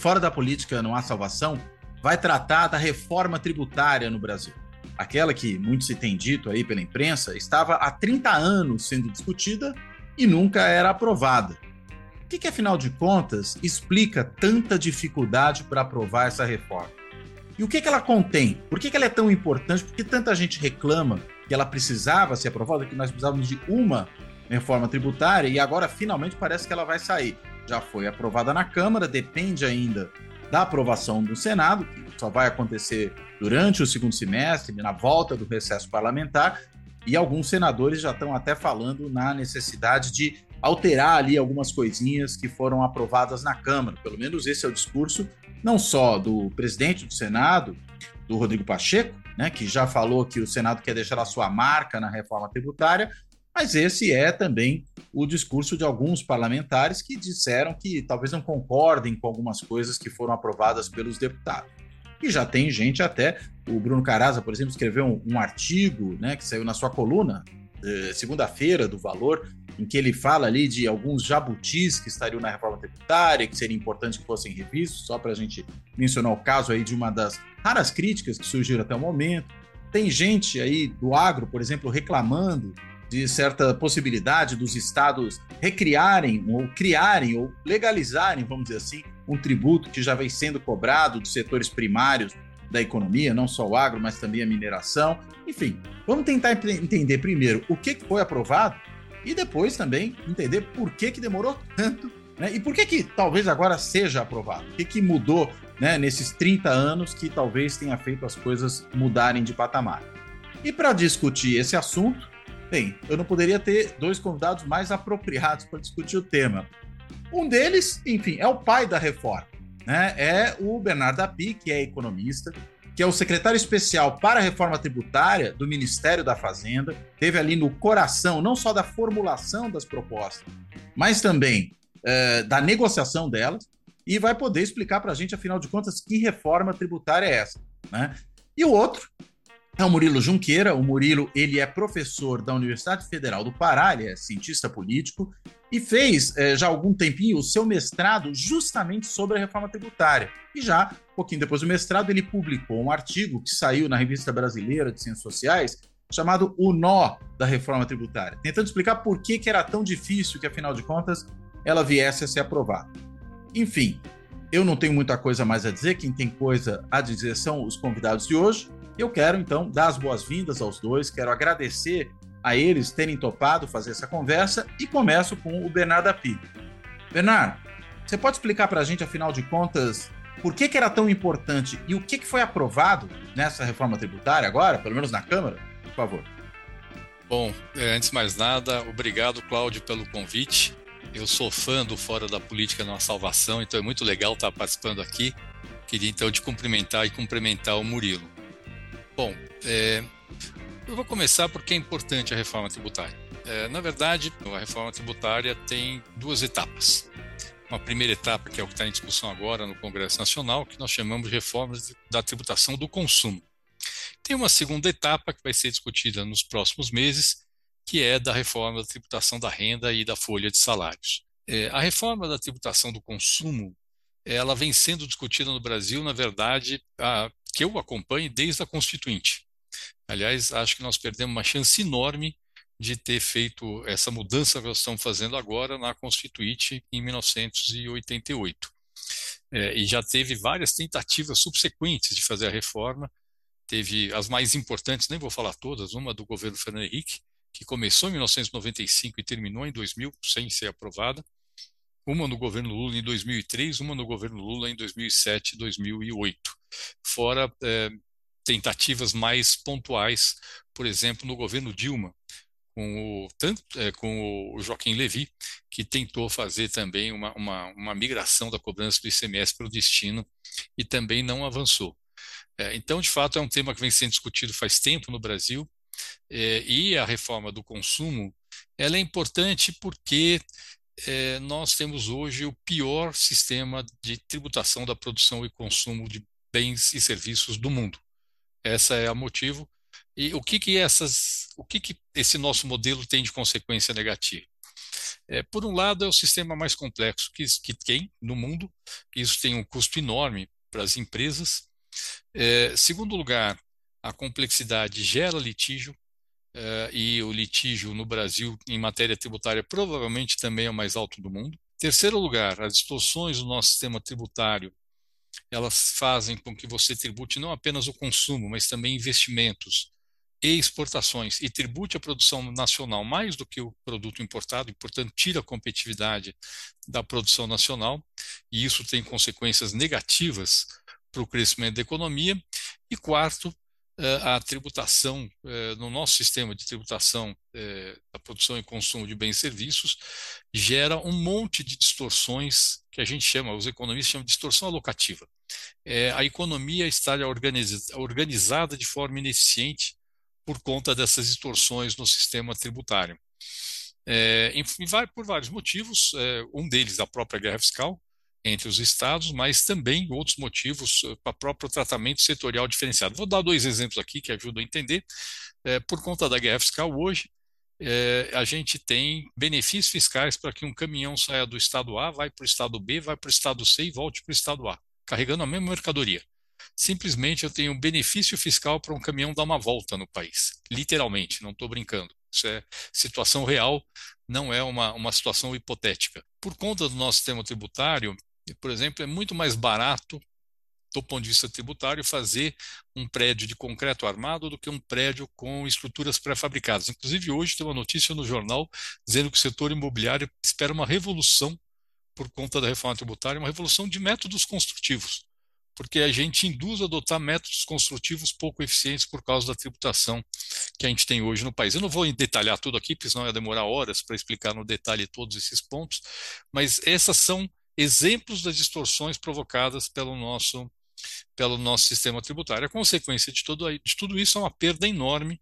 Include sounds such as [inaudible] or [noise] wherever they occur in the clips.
Fora da Política Não Há Salvação vai tratar da reforma tributária no Brasil. Aquela que, muito se tem dito aí pela imprensa, estava há 30 anos sendo discutida e nunca era aprovada. O que, que afinal de contas, explica tanta dificuldade para aprovar essa reforma? E o que, que ela contém? Por que, que ela é tão importante? Por que tanta gente reclama que ela precisava ser aprovada, que nós precisávamos de uma reforma tributária e agora finalmente parece que ela vai sair já foi aprovada na Câmara, depende ainda da aprovação do Senado, que só vai acontecer durante o segundo semestre, na volta do recesso parlamentar, e alguns senadores já estão até falando na necessidade de alterar ali algumas coisinhas que foram aprovadas na Câmara. Pelo menos esse é o discurso não só do presidente do Senado, do Rodrigo Pacheco, né, que já falou que o Senado quer deixar a sua marca na reforma tributária, mas esse é também o discurso de alguns parlamentares que disseram que talvez não concordem com algumas coisas que foram aprovadas pelos deputados. E já tem gente até, o Bruno Caraza, por exemplo, escreveu um, um artigo né, que saiu na sua coluna, eh, segunda-feira, do Valor, em que ele fala ali de alguns jabutis que estariam na reforma tributária, que seria importante que fossem revistos, só para a gente mencionar o caso aí de uma das raras críticas que surgiram até o momento. Tem gente aí do agro, por exemplo, reclamando de certa possibilidade dos estados recriarem ou criarem ou legalizarem, vamos dizer assim, um tributo que já vem sendo cobrado dos setores primários da economia, não só o agro, mas também a mineração. Enfim, vamos tentar entender primeiro o que foi aprovado e depois também entender por que, que demorou tanto né? e por que, que talvez agora seja aprovado. O que, que mudou né, nesses 30 anos que talvez tenha feito as coisas mudarem de patamar. E para discutir esse assunto, Bem, eu não poderia ter dois convidados mais apropriados para discutir o tema. Um deles, enfim, é o pai da reforma, né? É o Bernardo Api, que é economista, que é o secretário especial para a reforma tributária do Ministério da Fazenda, teve ali no coração não só da formulação das propostas, mas também é, da negociação delas, e vai poder explicar para a gente, afinal de contas, que reforma tributária é essa. Né? E o outro é o Murilo Junqueira. O Murilo ele é professor da Universidade Federal do Pará, ele é cientista político e fez é, já há algum tempinho o seu mestrado justamente sobre a reforma tributária. E já, um pouquinho depois do mestrado, ele publicou um artigo que saiu na Revista Brasileira de Ciências Sociais chamado O Nó da Reforma Tributária, tentando explicar por que, que era tão difícil que, afinal de contas, ela viesse a ser aprovada. Enfim, eu não tenho muita coisa mais a dizer, quem tem coisa a dizer são os convidados de hoje. Eu quero, então, dar as boas-vindas aos dois, quero agradecer a eles terem topado fazer essa conversa e começo com o Bernardo Api. Bernardo, você pode explicar para a gente, afinal de contas, por que, que era tão importante e o que, que foi aprovado nessa reforma tributária agora, pelo menos na Câmara? Por favor. Bom, é, antes de mais nada, obrigado, Cláudio, pelo convite. Eu sou fã do Fora da Política na Salvação, então é muito legal estar participando aqui. Queria então te cumprimentar e cumprimentar o Murilo. Bom, é, eu vou começar porque é importante a reforma tributária. É, na verdade, a reforma tributária tem duas etapas. Uma primeira etapa, que é o que está em discussão agora no Congresso Nacional, que nós chamamos de reforma da tributação do consumo. Tem uma segunda etapa que vai ser discutida nos próximos meses, que é da reforma da tributação da renda e da folha de salários. É, a reforma da tributação do consumo, ela vem sendo discutida no Brasil, na verdade, há que eu acompanho desde a Constituinte. Aliás, acho que nós perdemos uma chance enorme de ter feito essa mudança que nós estamos fazendo agora na Constituinte em 1988. É, e já teve várias tentativas subsequentes de fazer a reforma. Teve as mais importantes, nem vou falar todas, uma do governo Fernando Henrique, que começou em 1995 e terminou em 2000 sem ser aprovada. Uma no governo Lula em 2003, uma no governo Lula em 2007 e 2008 fora é, tentativas mais pontuais, por exemplo, no governo Dilma, com o, tanto, é, com o Joaquim Levy, que tentou fazer também uma, uma, uma migração da cobrança do ICMS para o destino e também não avançou. É, então, de fato, é um tema que vem sendo discutido faz tempo no Brasil é, e a reforma do consumo ela é importante porque é, nós temos hoje o pior sistema de tributação da produção e consumo de bens e serviços do mundo. Essa é o motivo. E o que que essas, o que que esse nosso modelo tem de consequência negativa? É, por um lado, é o sistema mais complexo que, que tem no mundo. Isso tem um custo enorme para as empresas. É, segundo lugar, a complexidade gera litígio. É, e o litígio no Brasil em matéria tributária provavelmente também é o mais alto do mundo. Terceiro lugar, as distorções do nosso sistema tributário elas fazem com que você tribute não apenas o consumo, mas também investimentos e exportações, e tribute a produção nacional mais do que o produto importado, e, portanto, tira a competitividade da produção nacional, e isso tem consequências negativas para o crescimento da economia. E quarto, eh, a tributação, eh, no nosso sistema de tributação eh, da produção e consumo de bens e serviços, gera um monte de distorções que a gente chama, os economistas chamam de distorção alocativa. É, a economia está organizada de forma ineficiente por conta dessas distorções no sistema tributário. É, em, por vários motivos, é, um deles a própria guerra fiscal entre os estados, mas também outros motivos é, para o próprio tratamento setorial diferenciado. Vou dar dois exemplos aqui que ajudam a entender. É, por conta da guerra fiscal, hoje, é, a gente tem benefícios fiscais para que um caminhão saia do estado A, vai para o estado B, vai para o estado C e volte para o estado A, carregando a mesma mercadoria. Simplesmente eu tenho um benefício fiscal para um caminhão dar uma volta no país. Literalmente, não estou brincando. Isso é situação real, não é uma, uma situação hipotética. Por conta do nosso sistema tributário, por exemplo, é muito mais barato do ponto de vista tributário, fazer um prédio de concreto armado do que um prédio com estruturas pré-fabricadas. Inclusive, hoje tem uma notícia no jornal dizendo que o setor imobiliário espera uma revolução por conta da reforma tributária, uma revolução de métodos construtivos, porque a gente induz a adotar métodos construtivos pouco eficientes por causa da tributação que a gente tem hoje no país. Eu não vou detalhar tudo aqui, porque senão ia demorar horas para explicar no detalhe todos esses pontos, mas essas são exemplos das distorções provocadas pelo nosso pelo nosso sistema tributário. A consequência de tudo, de tudo isso é uma perda enorme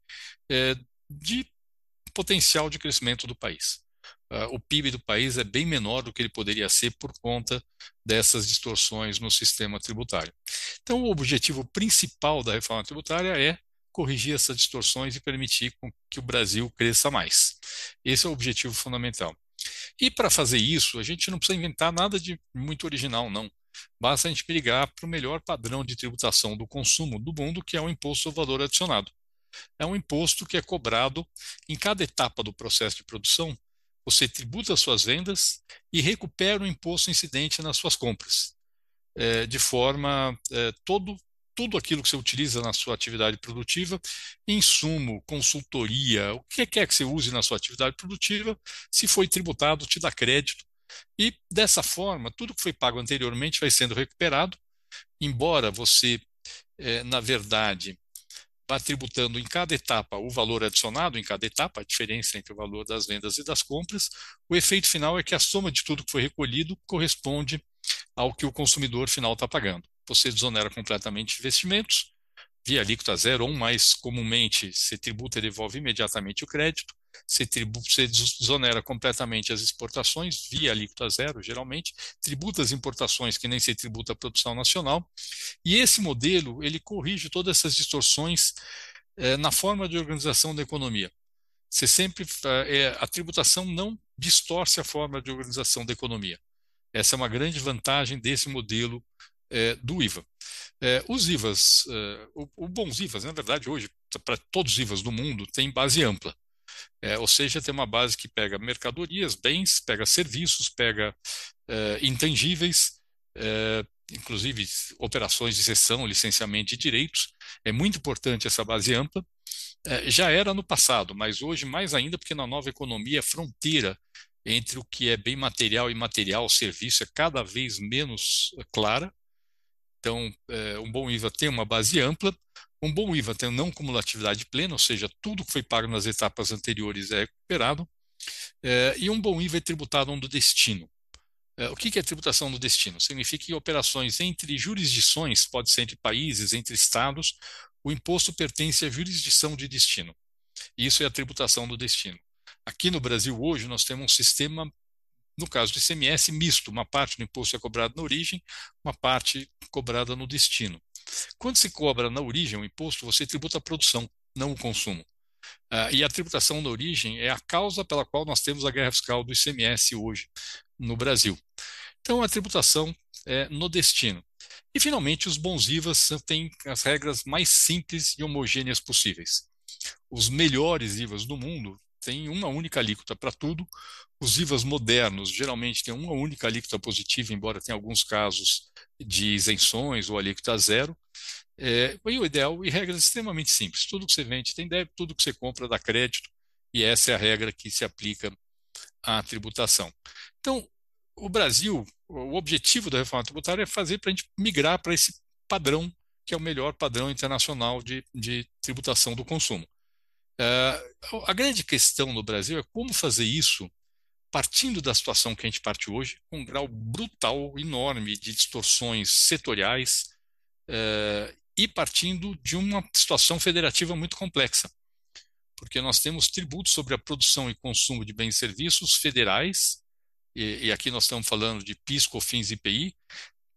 é, de potencial de crescimento do país. Uh, o PIB do país é bem menor do que ele poderia ser por conta dessas distorções no sistema tributário. Então, o objetivo principal da reforma tributária é corrigir essas distorções e permitir que o Brasil cresça mais. Esse é o objetivo fundamental. E para fazer isso, a gente não precisa inventar nada de muito original, não. Basta a gente brigar para o melhor padrão de tributação do consumo do mundo, que é o imposto ao valor adicionado. É um imposto que é cobrado em cada etapa do processo de produção. Você tributa as suas vendas e recupera o imposto incidente nas suas compras, é, de forma é, todo tudo aquilo que você utiliza na sua atividade produtiva, insumo, consultoria, o que quer que você use na sua atividade produtiva, se foi tributado, te dá crédito e dessa forma, tudo que foi pago anteriormente vai sendo recuperado, embora você, é, na verdade, vá tributando em cada etapa o valor adicionado em cada etapa, a diferença entre o valor das vendas e das compras, o efeito final é que a soma de tudo que foi recolhido corresponde ao que o consumidor final está pagando. Você desonera completamente investimentos, via alíquota zero, ou mais comumente, se tributa e devolve imediatamente o crédito, você, tribu, você desonera completamente as exportações, via alíquota zero, geralmente, tributa as importações, que nem se tributa a produção nacional, e esse modelo, ele corrige todas essas distorções é, na forma de organização da economia. Você sempre, é, a tributação não distorce a forma de organização da economia. Essa é uma grande vantagem desse modelo é, do IVA. É, os IVAs, é, o, o bons IVAs, na verdade, hoje, para todos os IVAs do mundo, tem base ampla. É, ou seja, tem uma base que pega mercadorias, bens, pega serviços, pega é, intangíveis, é, inclusive operações de cessão, licenciamento de direitos. É muito importante essa base ampla. É, já era no passado, mas hoje mais ainda, porque na nova economia a fronteira entre o que é bem material e material, serviço, é cada vez menos clara. Então, um bom IVA tem uma base ampla, Um bom IVA tem não cumulatividade plena, ou seja, tudo que foi pago nas etapas anteriores é recuperado, é, e um bom IVA é tributado no destino. É, o que é tributação no destino? Significa que operações entre jurisdições, pode ser entre países, entre estados, o imposto pertence à jurisdição de destino. Isso é a tributação do destino. Aqui no Brasil, hoje, nós temos um sistema, no caso do ICMS, misto. Uma parte do imposto é cobrada na origem, uma parte cobrada no destino. Quando se cobra na origem o imposto, você tributa a produção, não o consumo. Uh, e a tributação na origem é a causa pela qual nós temos a guerra fiscal do ICMS hoje no Brasil. Então, a tributação é no destino. E, finalmente, os bons IVAs têm as regras mais simples e homogêneas possíveis. Os melhores IVAs do mundo têm uma única alíquota para tudo. Os IVAs modernos geralmente têm uma única alíquota positiva, embora tenha alguns casos de isenções ou alíquota zero. É, e o ideal, e regras extremamente simples. Tudo que você vende tem débito, tudo que você compra dá crédito, e essa é a regra que se aplica à tributação. Então, o Brasil, o objetivo da reforma tributária é fazer para a gente migrar para esse padrão, que é o melhor padrão internacional de, de tributação do consumo. Uh, a grande questão no Brasil é como fazer isso partindo da situação que a gente parte hoje, com um grau brutal, enorme de distorções setoriais, uh, e partindo de uma situação federativa muito complexa. Porque nós temos tributos sobre a produção e consumo de bens e serviços federais, e, e aqui nós estamos falando de PIS, COFINS e IPI,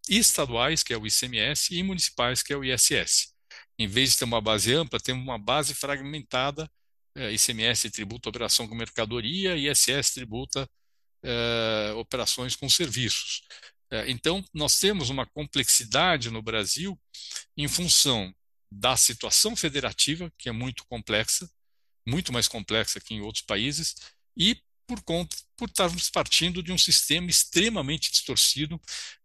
estaduais, que é o ICMS, e municipais, que é o ISS. Em vez de ter uma base ampla, temos uma base fragmentada, ICMS tributa operação com mercadoria, ISS tributa é, operações com serviços. É, então, nós temos uma complexidade no Brasil em função da situação federativa, que é muito complexa, muito mais complexa que em outros países, e por conta por estarmos partindo de um sistema extremamente distorcido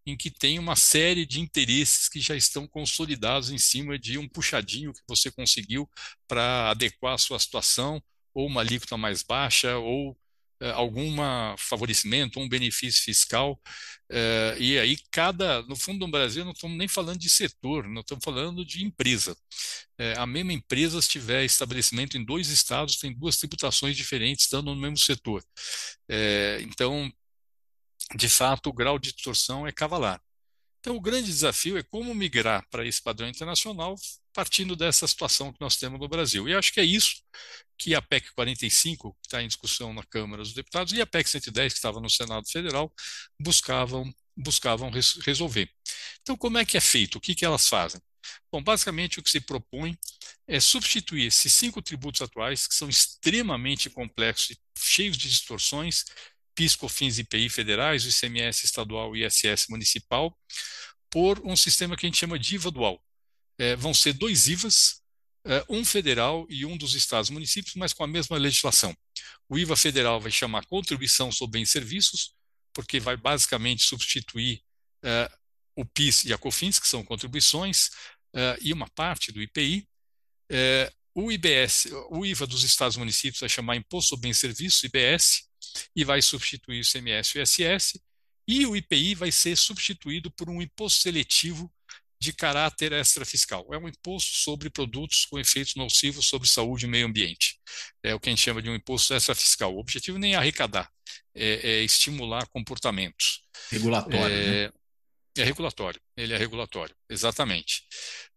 em que tem uma série de interesses que já estão consolidados em cima de um puxadinho que você conseguiu para adequar a sua situação ou uma alíquota mais baixa ou eh, algum favorecimento, um benefício fiscal. Eh, e aí, cada. No fundo, no Brasil, não estamos nem falando de setor, não estamos falando de empresa. Eh, a mesma empresa, se tiver estabelecimento em dois estados, tem duas tributações diferentes, estando no mesmo setor. então, de fato, o grau de distorção é cavalar. Então, o grande desafio é como migrar para esse padrão internacional partindo dessa situação que nós temos no Brasil. E acho que é isso que a PEC 45, que está em discussão na Câmara dos Deputados, e a PEC 110, que estava no Senado Federal, buscavam, buscavam res resolver. Então, como é que é feito? O que, que elas fazem? Bom, basicamente o que se propõe é substituir esses cinco tributos atuais, que são extremamente complexos e cheios de distorções, PIS, COFINS e IPI federais, o ICMS estadual e ISS municipal, por um sistema que a gente chama de IVA dual. É, vão ser dois IVAs, é, um federal e um dos estados e municípios, mas com a mesma legislação. O IVA federal vai chamar contribuição sobre bens e serviços, porque vai basicamente substituir é, o PIS e a COFINS, que são contribuições, é, e uma parte do IPI. É, o IBS, o IVA dos estados e municípios vai chamar Imposto sobre Bens e Serviços, IBS, e vai substituir o ICMS e o ISS, e o IPI vai ser substituído por um imposto seletivo de caráter extrafiscal. É um imposto sobre produtos com efeitos nocivos sobre saúde e meio ambiente. É o que a gente chama de um imposto extrafiscal. O objetivo nem é arrecadar, é, é estimular comportamentos. Regulatório. É, né? é regulatório, ele é regulatório, exatamente.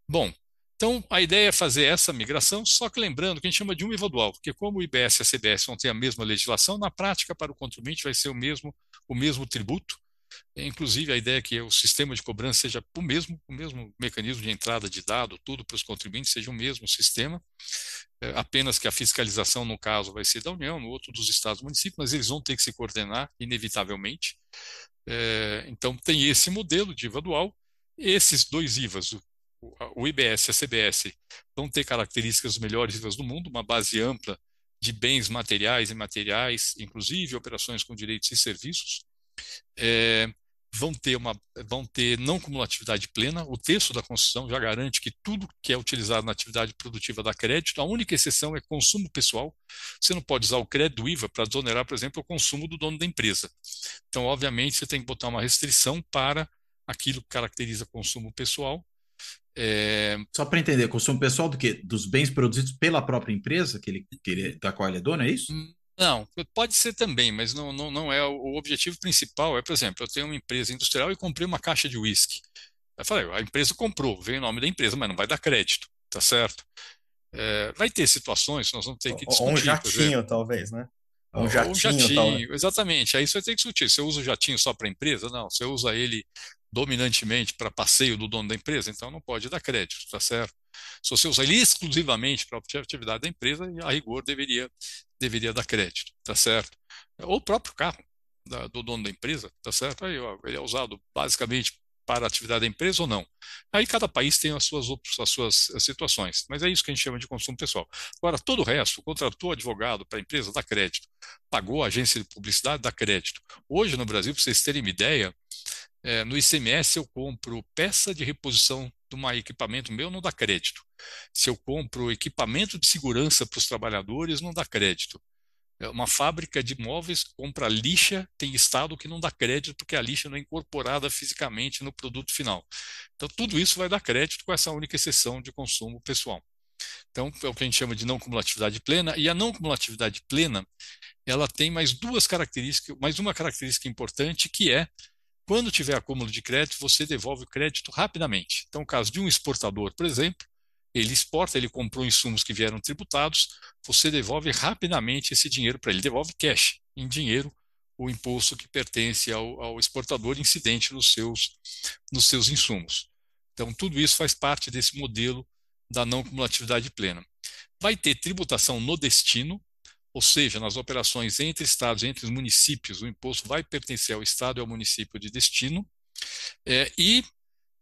Bom, então, a ideia é fazer essa migração, só que lembrando que a gente chama de um dual, porque como o IBS e a CBS vão ter a mesma legislação, na prática, para o contribuinte vai ser o mesmo, o mesmo tributo. Inclusive, a ideia é que o sistema de cobrança seja o mesmo, o mesmo mecanismo de entrada de dado, tudo para os contribuintes seja o mesmo sistema, é, apenas que a fiscalização, no caso, vai ser da União, no outro dos estados e municípios, mas eles vão ter que se coordenar, inevitavelmente. É, então, tem esse modelo de IVA dual. Esses dois IVAs, o IBS e a CBS vão ter características melhores do mundo, uma base ampla de bens materiais e materiais, inclusive operações com direitos e serviços. É, vão ter uma vão ter não cumulatividade plena. O texto da Constituição já garante que tudo que é utilizado na atividade produtiva dá crédito. A única exceção é consumo pessoal. Você não pode usar o crédito IVA para desonerar, por exemplo, o consumo do dono da empresa. Então, obviamente, você tem que botar uma restrição para aquilo que caracteriza consumo pessoal É... Só para entender, consumo pessoal do quê? Dos bens produzidos pela própria empresa que ele, que ele, da qual ele é dono, é isso? Não, pode ser também, mas não, não, não é. O objetivo principal é, por exemplo, eu tenho uma empresa industrial e comprei uma caixa de uísque. Eu falei, a empresa comprou, veio o nome da empresa, mas não vai dar crédito, tá certo? É, vai ter situações, nós vamos ter que discutir. Ou um jatinho, talvez, né? Um jatinho, um jatinho exatamente. Aí você vai ter que discutir. Você usa o jatinho só para a empresa? Não, você usa ele dominantemente para passeio do dono da empresa, então não pode dar crédito, tá certo? Se você usa ele exclusivamente para a atividade da empresa, a rigor deveria, deveria dar crédito, tá certo? Ou o próprio carro da, do dono da empresa, tá certo? Aí, ó, ele é usado basicamente para a atividade da empresa ou não. Aí cada país tem as suas, as suas situações, mas é isso que a gente chama de consumo pessoal. Agora, todo o resto, contratou advogado para a empresa, dá crédito. Pagou a agência de publicidade, dá crédito. Hoje no Brasil, para vocês terem uma ideia, é, no ICMS eu compro peça de reposição de um equipamento meu, não dá crédito. Se eu compro equipamento de segurança para os trabalhadores, não dá crédito. É, uma fábrica de móveis compra lixa, tem estado que não dá crédito porque a lixa não é incorporada fisicamente no produto final. Então, tudo isso vai dar crédito com essa única exceção de consumo pessoal. Então, é o que a gente chama de não cumulatividade plena, e a não cumulatividade plena, ela tem mais duas características, mais uma característica importante, que é, quando tiver acúmulo de crédito, você devolve o crédito rapidamente. Então, no caso de um exportador, por exemplo, ele exporta, ele comprou insumos que vieram tributados, você devolve rapidamente esse dinheiro para ele, devolve cash, em dinheiro, o imposto que pertence ao, ao, exportador incidente nos seus, nos seus insumos. Então, tudo isso faz parte desse modelo da não cumulatividade plena. Vai ter tributação no destino, ou seja, nas operações entre estados, entre os municípios, o imposto vai pertencer ao estado e ao município de destino, é, e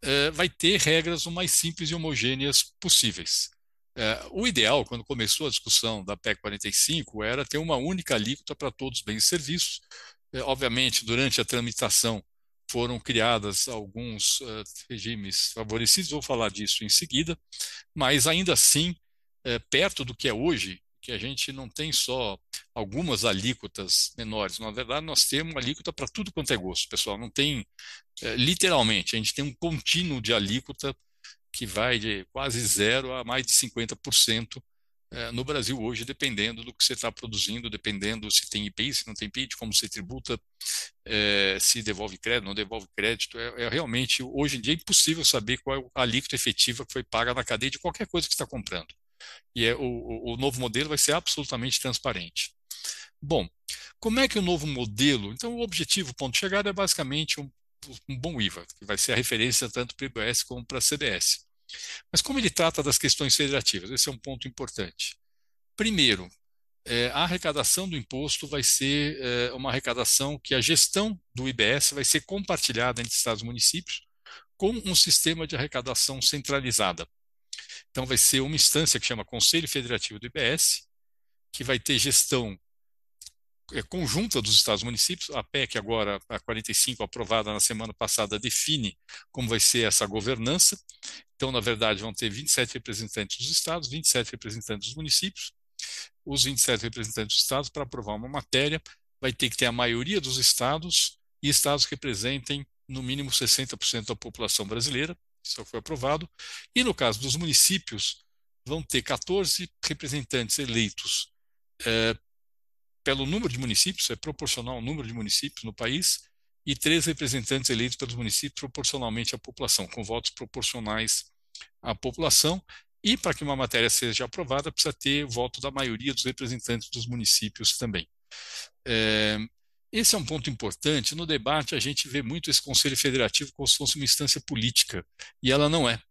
é, vai ter regras o mais simples e homogêneas possíveis. É, o ideal, quando começou a discussão da PEC 45, era ter uma única alíquota para todos os bens e serviços. É, obviamente, durante a tramitação foram criadas alguns uh, regimes favorecidos, vou falar disso em seguida, mas ainda assim, perto do que é hoje, que a gente não tem só algumas alíquotas menores. Na verdade, nós temos alíquota para tudo quanto é gosto, pessoal. Não tem, é, literalmente, a gente tem um contínuo de alíquota que vai de quase zero a mais de 50% é, no Brasil hoje, dependendo do que você está produzindo, dependendo se tem IPI, se não tem IPI, como você tributa, é, se devolve crédito, não devolve crédito. É, é, realmente, hoje em dia, impossível saber qual é a alíquota efetiva que foi paga na cadeia de qualquer coisa que está comprando e é, o, o novo modelo vai ser absolutamente transparente. Bom, como é que o novo modelo. Então, o objetivo, o ponto de chegada, é basicamente um, um bom IVA, que vai ser a referência tanto para o IBS como para a CBS. Mas como ele trata das questões federativas? Esse é um ponto importante. Primeiro, é, a arrecadação do imposto vai ser é, uma arrecadação que a gestão do IBS vai ser compartilhada entre estados e municípios com um sistema de arrecadação centralizada. Então, vai ser uma instância que chama Conselho Federativo do IBS, que vai ter gestão é, conjunta dos estados e municípios. A PEC, agora, a 45, aprovada na semana passada, define como vai ser essa governança. Então, na verdade, vão ter 27 representantes dos estados, 27 representantes dos municípios. Os 27 representantes dos estados, para aprovar uma matéria, vai ter que ter a maioria dos estados e estados que representem no mínimo 60% da população brasileira isso foi aprovado. E no caso dos municípios, vão ter 14 representantes eleitos é, pelo número de municípios, é proporcional ao número de municípios no país, e três representantes eleitos pelos municípios proporcionalmente à população, com votos proporcionais à população. E para que uma matéria seja aprovada, precisa ter voto da maioria dos representantes dos municípios também. É, esse é um ponto importante. No debate, a gente vê muito esse Conselho Federativo como se fosse uma instância política, e ela não é.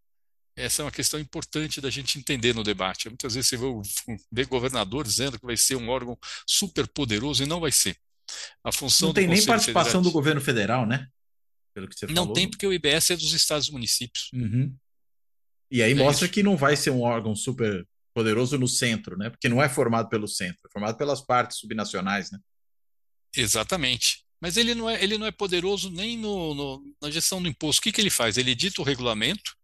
Essa é uma questão importante da gente entender no debate. Muitas vezes você vê, governador dizendo que vai ser um órgão super poderoso e não vai ser. A função não tem nem participação do governo federal, né? Pelo que você não falou. tem, porque o IBS é dos estados e municípios. Uhum. E aí é mostra isso. que não vai ser um órgão super poderoso no centro, né? Porque não é formado pelo centro, é formado pelas partes subnacionais, né? Exatamente. Mas ele não é, ele não é poderoso nem no, no, na gestão do imposto. O que, que ele faz? Ele edita o regulamento,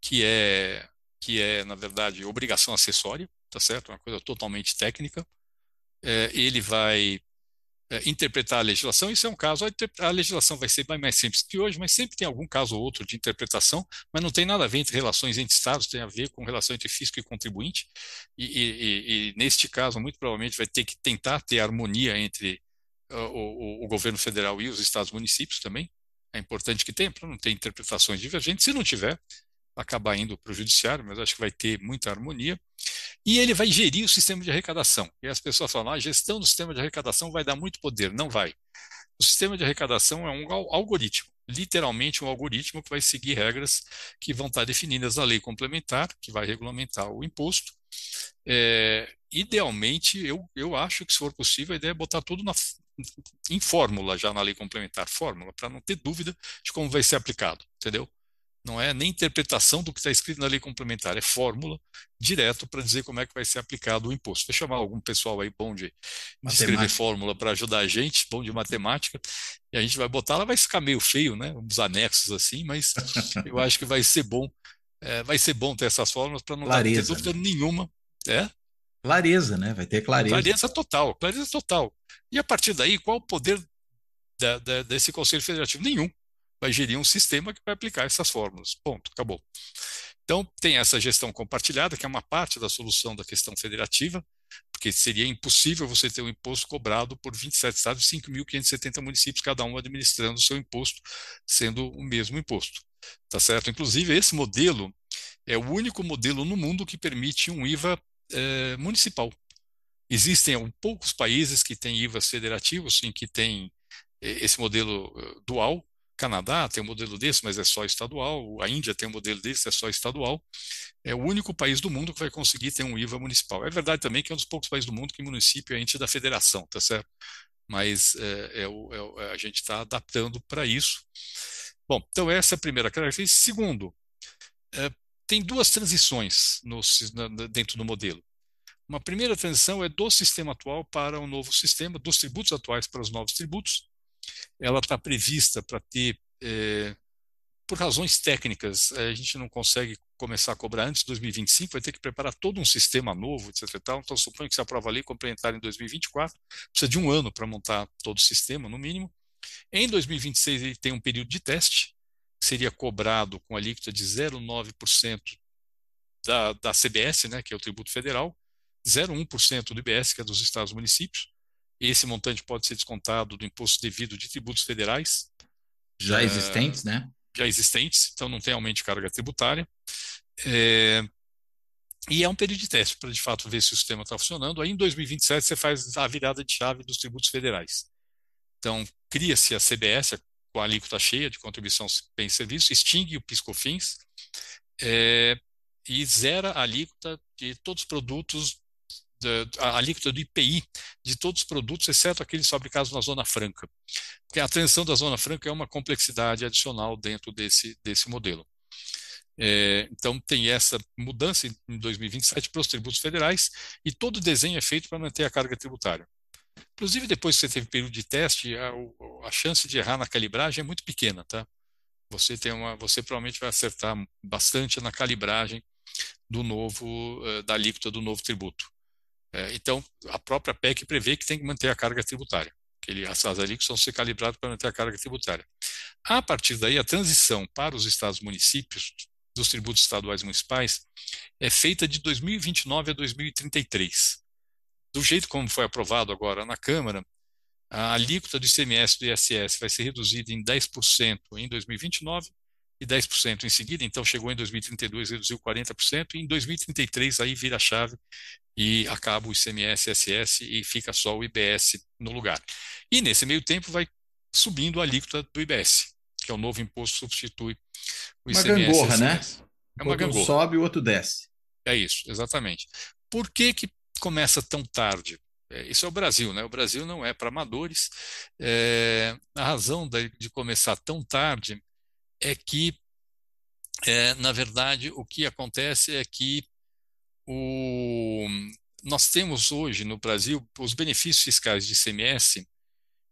que é, que é, na verdade, obrigação acessória, tá certo? Uma coisa totalmente técnica. É, ele vai é, interpretar a legislação. Isso é um caso, a, legislação vai ser mais simples que hoje, mas sempre tem algum caso ou outro de interpretação, mas não tem nada a ver entre relações entre Estados, tem a ver com relação entre fisco e contribuinte. E, e, e neste caso, muito provavelmente vai ter que tentar ter harmonia entre o, o, governo federal e os estados municípios também. É importante que tenha, para não ter interpretações divergentes. Se não tiver, acabar indo para o judiciário, mas acho que vai ter muita harmonia. E ele vai gerir o sistema de arrecadação. E as pessoas falam, ah, a gestão do sistema de arrecadação vai dar muito poder. Não vai. O sistema de arrecadação é um algoritmo, literalmente um algoritmo que vai seguir regras que vão estar definidas na lei complementar, que vai regulamentar o imposto. É, idealmente, eu, eu acho que, se for possível, a ideia é botar tudo na, em fórmula já na lei complementar, fórmula, para não ter dúvida de como vai ser aplicado, entendeu? não é nem interpretação do que está escrito na lei complementar, é fórmula direto para dizer como é que vai ser aplicado o imposto. Vou chamar algum pessoal aí bom de, de escrever fórmula para ajudar a gente, bom de matemática, e a gente vai botar, ela vai ficar meio feio, né? Uns anexos assim, mas [laughs] eu acho que vai ser bom, é, vai ser bom ter essas fórmulas para não clareza, ter dúvida né? nenhuma. É? Clareza, né? Vai ter clareza. Clareza total, clareza total. E a partir daí, qual o poder da, da, desse Conselho Federativo? Nenhum vai gerir um sistema que vai aplicar essas fórmulas. Ponto, acabou. Então, tem essa gestão compartilhada, que é uma parte da solução da questão federativa, porque seria impossível você ter um imposto cobrado por 27 estados e 5.570 municípios, cada um administrando o seu imposto, sendo o mesmo imposto. Tá certo? Inclusive, esse modelo é o único modelo no mundo que permite um IVA é, municipal. Existem poucos países que têm IVAs federativos, em que tem esse modelo eh, dual, Canadá tem um modelo desse, mas é só estadual. A Índia tem um modelo desse, é só estadual. É o único país do mundo que vai conseguir ter um IVA municipal. É verdade também que é um dos poucos países do mundo que município é ente da federação, tá certo? Mas é, é, o, é, a gente está adaptando para isso. Bom, então essa é a primeira característica. Segundo, é, tem duas transições no, dentro do modelo. Uma primeira transição é do sistema atual para o novo sistema, dos tributos atuais para os novos tributos ela está prevista para ter, é, por razões técnicas, eh, a gente não consegue começar a cobrar antes de 2025, vai ter que preparar todo um sistema novo, etc. Então, suponho que se aprova a lei complementar em 2024, precisa de um ano para montar todo o sistema, no mínimo. Em 2026, ele tem um período de teste, que seria cobrado com alíquota de 0,9% da, da CBS, né, que é o tributo federal, 0,1% do IBS, que é dos estados e municípios, esse montante pode ser descontado do imposto devido de tributos federais. Já é, existentes, né? Já existentes, então não tem aumento de carga tributária. É, e é um período de teste para, de fato, ver se o sistema está funcionando. Aí, em 2027, você faz a virada de chave dos tributos federais. Então, cria-se a CBS, com a alíquota cheia de contribuição bem serviço, extingue o PiscoFins é, e zera a alíquota de todos os produtos a alíquota do IPI de todos os produtos, exceto aqueles fabricados na Zona Franca. Porque a transição da Zona Franca é uma complexidade adicional dentro desse, desse modelo. É, então, tem essa mudança em 2027 para os tributos federais e todo o desenho é feito para manter a carga tributária. Inclusive, depois que você teve período de teste, a, a chance de errar na calibragem é muito pequena, tá? Você tem uma, você provavelmente vai acertar bastante na calibragem do novo, eh, da alíquota do novo tributo. É, então, a própria PEC prevê que tem que manter a carga tributária, que ele, as alíquotas vão ser calibradas para manter a carga tributária. A partir daí, a transição para os estados municípios, dos tributos estaduais municipais, é feita de 2029 a 2033. Do jeito como foi aprovado agora na Câmara, a alíquota do ICMS do ISS vai ser reduzida em 10% em 2029 e 10% em seguida, então chegou em 2032, reduziu 40%, e em 2033 aí vira a chave e acaba o ICMS, SS e fica só o IBS no lugar. E nesse meio tempo vai subindo a alíquota do IBS, que é o novo imposto que substitui o ICMS. Uma gangorra, né? É uma gangorra. Um sobe o outro desce. É isso, exatamente. Por que que começa tão tarde? É, isso é o Brasil, né? O Brasil não é para amadores. É, a razão de começar tão tarde é que, é, na verdade, o que acontece é que o, nós temos hoje no Brasil os benefícios fiscais de ICMS,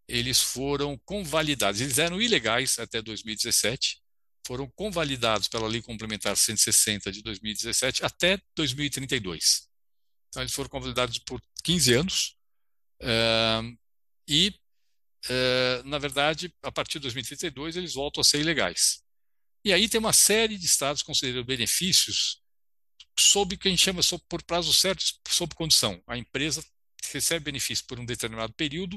eles foram convalidados, eles eram ilegais até 2017, foram convalidados pela Lei Complementar 160 de 2017 até 2032. Então, eles foram convalidados por 15 anos, uh, e é, na verdade, a partir de 2032, eles voltam a ser ilegais. E aí tem uma série de estados considerando benefícios sob o que a gente chama sob, por prazo certo, sob condição. A empresa recebe benefício por um determinado período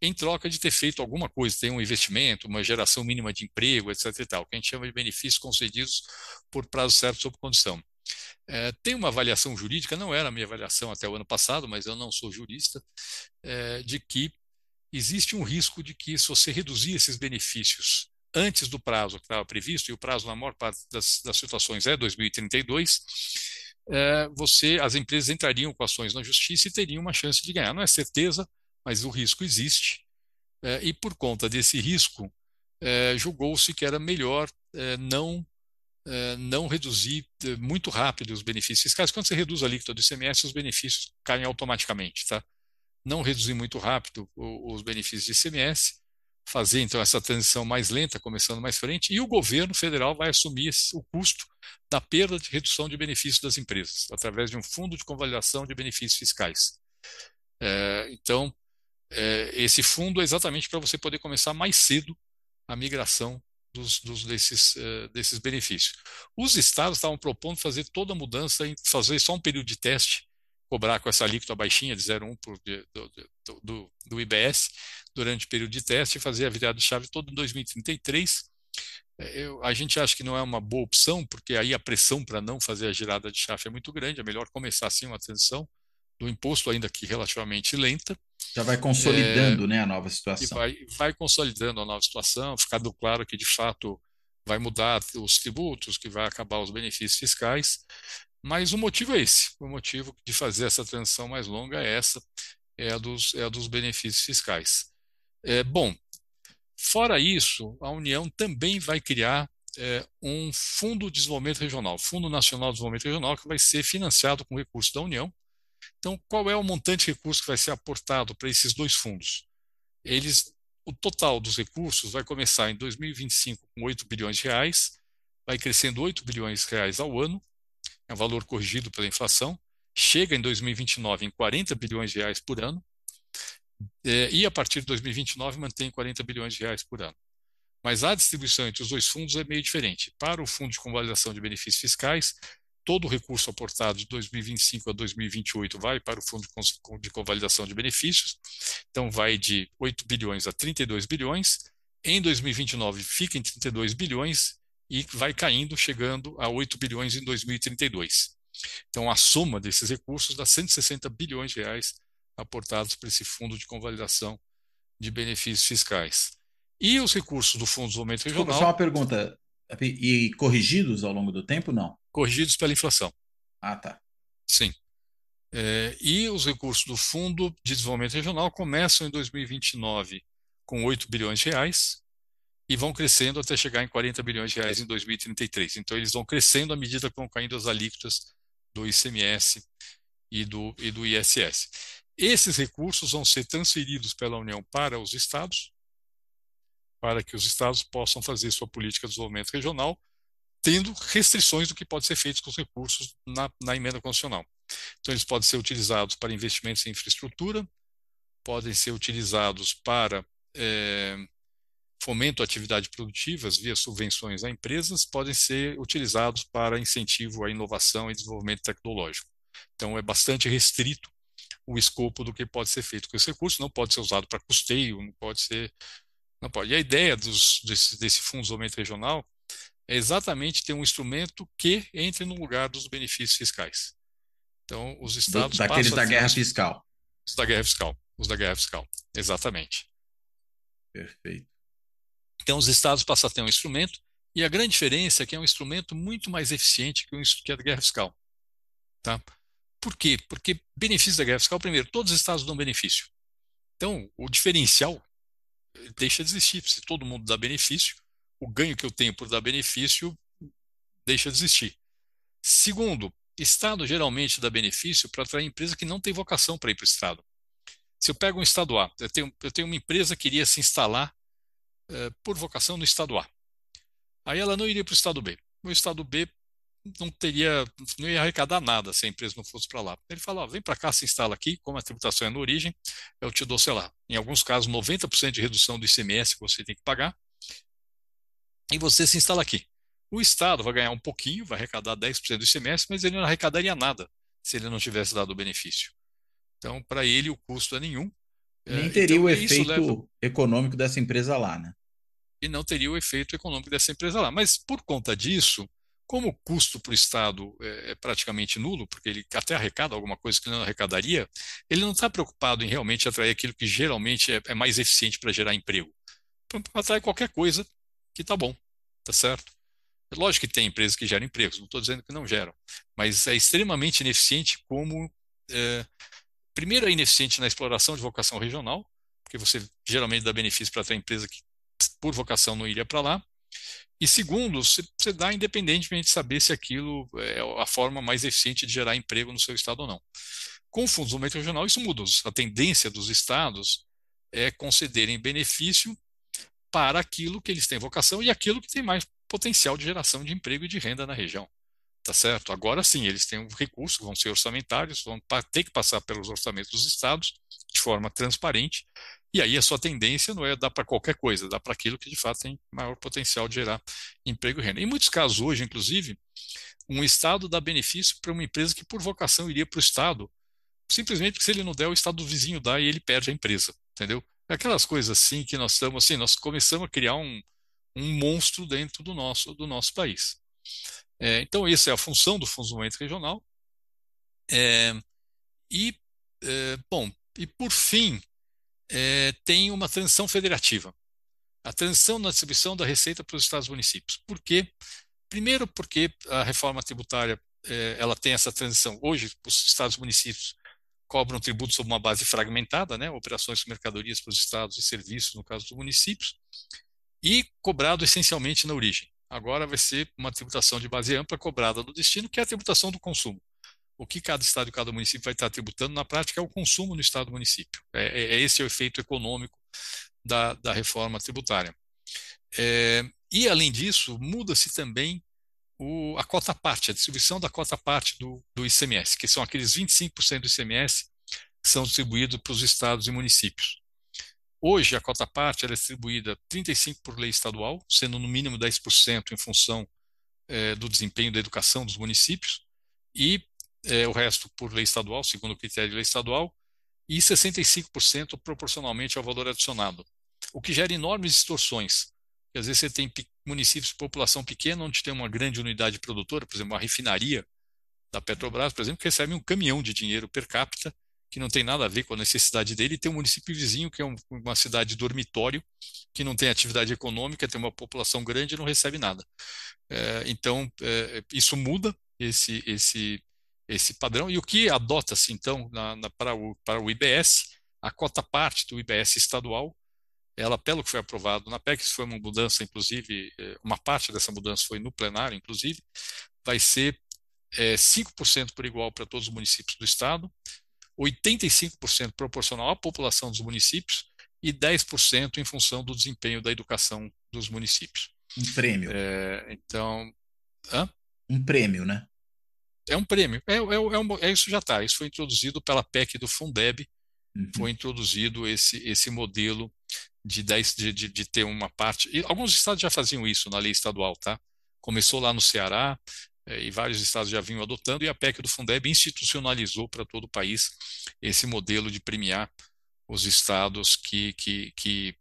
em troca de ter feito alguma coisa, tem um investimento, uma geração mínima de emprego, etc. E tal, que a gente chama de benefícios concedidos por prazo certo sob condição. É, tem uma avaliação jurídica, não era a minha avaliação até o ano passado, mas eu não sou jurista, é, de que existe um risco de que se você reduzir esses benefícios antes do prazo que estava previsto, e o prazo na maior parte das, das situações é 2032, é, você, as empresas entrariam com ações na justiça e teriam uma chance de ganhar. Não é certeza, mas o risco existe. É, e por conta desse risco, é, julgou-se que era melhor é, não é, não reduzir é, muito rápido os benefícios fiscais. Quando você reduz a alíquota do ICMS, os benefícios caem automaticamente, tá? Não reduzir muito rápido os benefícios de ICMS, fazer então essa transição mais lenta, começando mais frente, e o governo federal vai assumir o custo da perda de redução de benefícios das empresas, através de um fundo de convalidação de benefícios fiscais. É, então, é, esse fundo é exatamente para você poder começar mais cedo a migração dos, dos desses, é, desses benefícios. Os estados estavam propondo fazer toda a mudança, fazer só um período de teste, cobrar com essa alíquota baixinha de 0,1 do, do, do, do IBS durante o período de teste e fazer a virada de chave todo em 2033. É, eu, a gente acha que não é uma boa opção, porque aí a pressão para não fazer a girada de chave é muito grande, é melhor começar assim uma transição do imposto, ainda que relativamente lenta. Já vai consolidando é, né, a nova situação. Vai, vai consolidando a nova situação, ficando claro que de fato vai mudar os tributos, que vai acabar os benefícios fiscais. Mas o motivo é esse. O motivo de fazer essa transição mais longa é essa, é a dos, é a dos benefícios fiscais. É, bom, fora isso, a União também vai criar é, um Fundo de Desenvolvimento Regional, Fundo Nacional de Desenvolvimento Regional, que vai ser financiado com recursos da União. Então, qual é o montante de recursos que vai ser aportado para esses dois fundos? Eles, o total dos recursos vai começar em 2025 com 8 bilhões de reais, vai crescendo 8 bilhões de reais ao ano, é um valor corrigido pela inflação, chega em 2029 em 40 bilhões de reais por ano, e a partir de 2029 mantém 40 bilhões de reais por ano. Mas a distribuição entre os dois fundos é meio diferente. Para o Fundo de Convalidação de Benefícios Fiscais, todo o recurso aportado de 2025 a 2028 vai para o Fundo de Convalidação de Benefícios, então vai de 8 bilhões a 32 bilhões. Em 2029 fica em 32 bilhões e vai caindo, chegando a 8 bilhões em 2032. Então, a soma desses recursos dá 160 bilhões de reais aportados para esse fundo de convalidação de benefícios fiscais. E os recursos do Fundo de Desenvolvimento Regional... Desculpa, só uma pergunta. E corrigidos ao longo do tempo, não? Corrigidos pela inflação. Ah, tá. Sim. É, e os recursos do Fundo de Desenvolvimento Regional começam em 2029 com 8 bilhões de reais e vão crescendo até chegar em 40 bilhões de reais em 2033. Então, eles vão crescendo à medida que vão caindo as alíquotas do ICMS e do, e do ISS. Esses recursos vão ser transferidos pela União para os estados, para que os estados possam fazer sua política de desenvolvimento regional, tendo restrições do que pode ser feito com os recursos na, na emenda constitucional. Então, eles podem ser utilizados para investimentos em infraestrutura, podem ser utilizados para é, fomento a atividades produtivas via subvenções a empresas podem ser utilizados para incentivo à inovação e desenvolvimento tecnológico. Então, é bastante restrito o escopo do que pode ser feito com esse recurso, não pode ser usado para custeio, não pode ser. Não pode. E a ideia dos, desse, desse Fundo de Desenvolvimento Regional é exatamente ter um instrumento que entre no lugar dos benefícios fiscais. Então, os estados. Do, daqueles da guerra fiscal. Os da guerra fiscal. Os da guerra fiscal. Exatamente. Perfeito. Então, os estados passam a ter um instrumento, e a grande diferença é que é um instrumento muito mais eficiente que, o, que a guerra fiscal. Tá? Por quê? Porque benefício da guerra fiscal, primeiro, todos os estados dão benefício. Então, o diferencial deixa de existir. Se todo mundo dá benefício, o ganho que eu tenho por dar benefício deixa de existir. Segundo, Estado geralmente dá benefício para atrair empresa que não tem vocação para ir para o Estado. Se eu pego um Estado A, eu tenho, eu tenho uma empresa que queria se instalar eh, por vocação no estado A. Aí ela não iria para o estado B. O estado B não teria, não ia arrecadar nada se a empresa não fosse para lá. Ele fala, ó, vem para cá, se instala aqui, como a tributação é na origem, eu te dou, sei lá, em alguns casos, 90% de redução do ICMS que você tem que pagar, e você se instala aqui. O Estado vai ganhar um pouquinho, vai arrecadar 10% do ICMS, mas ele não arrecadaria nada se ele não tivesse dado o benefício. Então, para ele, o custo é nenhum. Nem é, teria então, o efeito leva... econômico dessa empresa lá, né? E não teria o efeito econômico dessa empresa lá. Mas, por conta disso, como o custo para o Estado é, é, praticamente nulo, porque ele até arrecada alguma coisa que não arrecadaria, ele não está preocupado em realmente atrair aquilo que geralmente é, é mais eficiente para gerar emprego. Então, atrai qualquer coisa que está bom, tá certo? É lógico que tem empresas que geram empregos, não estou dizendo que não geram, mas é extremamente ineficiente como. É, primeiro, é ineficiente na exploração de vocação regional, porque você geralmente dá benefício para a empresa que, por vocação, não iria para lá. E segundo, você dá independentemente de saber se aquilo é a forma mais eficiente de gerar emprego no seu estado ou não. Com o Fundo de Desenvolvimento Regional, isso muda. A tendência dos estados é concederem benefício para aquilo que eles têm vocação e aquilo que tem mais potencial de geração de emprego e de renda na região. Tá certo? Agora sim, eles têm um recurso, vão ser orçamentários, vão ter que passar pelos orçamentos dos estados de forma transparente. E aí a sua tendência não é dar para qualquer coisa, dá para aquilo que de fato tem maior potencial de gerar emprego e renda. Em muitos casos hoje, inclusive, um estado dá benefício para uma empresa que por vocação iria para o estado, simplesmente porque se ele não der, o estado do vizinho dá e ele perde a empresa, entendeu? Aquelas coisas assim que nós estamos assim, nós começamos a criar um, um monstro dentro do nosso, do nosso país. É, então, essa é a função do Desenvolvimento Regional. É, e, é, bom, e por fim, é, tem uma transição federativa. A transição na distribuição da receita para os estados e municípios. Por quê? Primeiro, porque a reforma tributária é, ela tem essa transição. Hoje, os estados e municípios cobram tributos sob uma base fragmentada, né, operações com mercadorias para os estados e serviços, no caso dos municípios, e cobrado essencialmente na origem. Agora vai ser uma tributação de base ampla cobrada no destino, que é a tributação do consumo. O que cada estado e cada município vai estar tributando na prática é o consumo no estado e município. É, é, é esse o efeito econômico da, da reforma tributária. É, e, além disso, muda-se também o, a cota parte, a distribuição da cota parte do, do ICMS, que são aqueles 25% do ICMS que são distribuídos para os estados e municípios. Hoje, a cota parte é distribuída 35% por lei estadual, sendo no mínimo 10% em função é, do desempenho da educação dos municípios, e é, o resto por lei estadual, segundo o critério de lei estadual, e 65% proporcionalmente ao valor adicionado, o que gera enormes distorções. Às vezes você tem municípios de população pequena, onde tem uma grande unidade produtora, por exemplo, uma refinaria da Petrobras, por exemplo, que recebe um caminhão de dinheiro per capita, que não tem nada a ver com a necessidade dele, e tem um município vizinho, que é um, uma cidade dormitório, que não tem atividade econômica, tem uma população grande e não recebe nada. É, então, é, isso muda esse, esse, esse padrão. E o que adota-se, então, na, na, para, o, para o IBS, a cota parte do IBS estadual, ela, pelo que foi aprovado na PEC, foi uma mudança, inclusive, é, uma parte dessa mudança foi no plenário, inclusive, vai ser é, 5% por igual para todos os municípios do estado, 85% proporcional à população dos municípios e 10% em função do desempenho da educação dos municípios. Um prêmio. É, então. Hã? Um prêmio, né? É um prêmio. É, é, é, um, é isso já está. Isso foi introduzido pela PEC do Fundeb. Uhum. Foi introduzido esse, esse modelo de, 10, de, de, de ter uma parte. E alguns estados já faziam isso na lei estadual, tá? Começou lá no Ceará, é, e vários estados já vinham adotando, e a PEC do Fundeb institucionalizou para todo o país esse modelo de premiar os estados que, que, que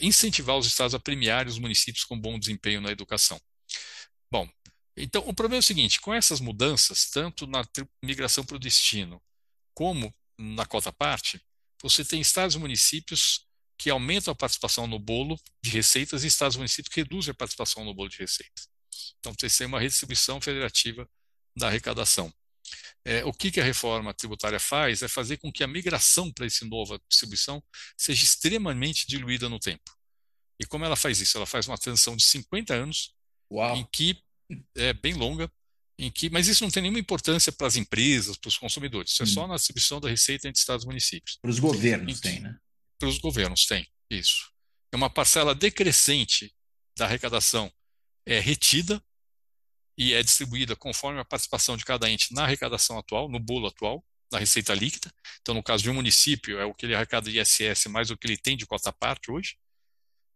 incentivar os estados a premiarem os municípios com bom desempenho na educação. Bom, então o problema é o seguinte: com essas mudanças, tanto na migração para o destino como na cota parte, você tem estados e municípios que aumentam a participação no bolo de receitas e estados e municípios que reduzem a participação no bolo de receitas. Então, tem que ser uma redistribuição federativa da arrecadação. É, o que, que a reforma tributária faz é fazer com que a migração para essa nova distribuição seja extremamente diluída no tempo. E como ela faz isso? Ela faz uma transição de 50 anos, Uau. em que é bem longa, em que, mas isso não tem nenhuma importância para as empresas, para os consumidores. Isso é só hum. na distribuição da receita entre estados e municípios. Para os governos tem, né? Para os governos tem, isso. É uma parcela decrescente da arrecadação é retida e é distribuída conforme a participação de cada ente na arrecadação atual, no bolo atual, da receita líquida. Então, no caso de um município, é o que ele arrecada de ISS mais o que ele tem de cota parte hoje.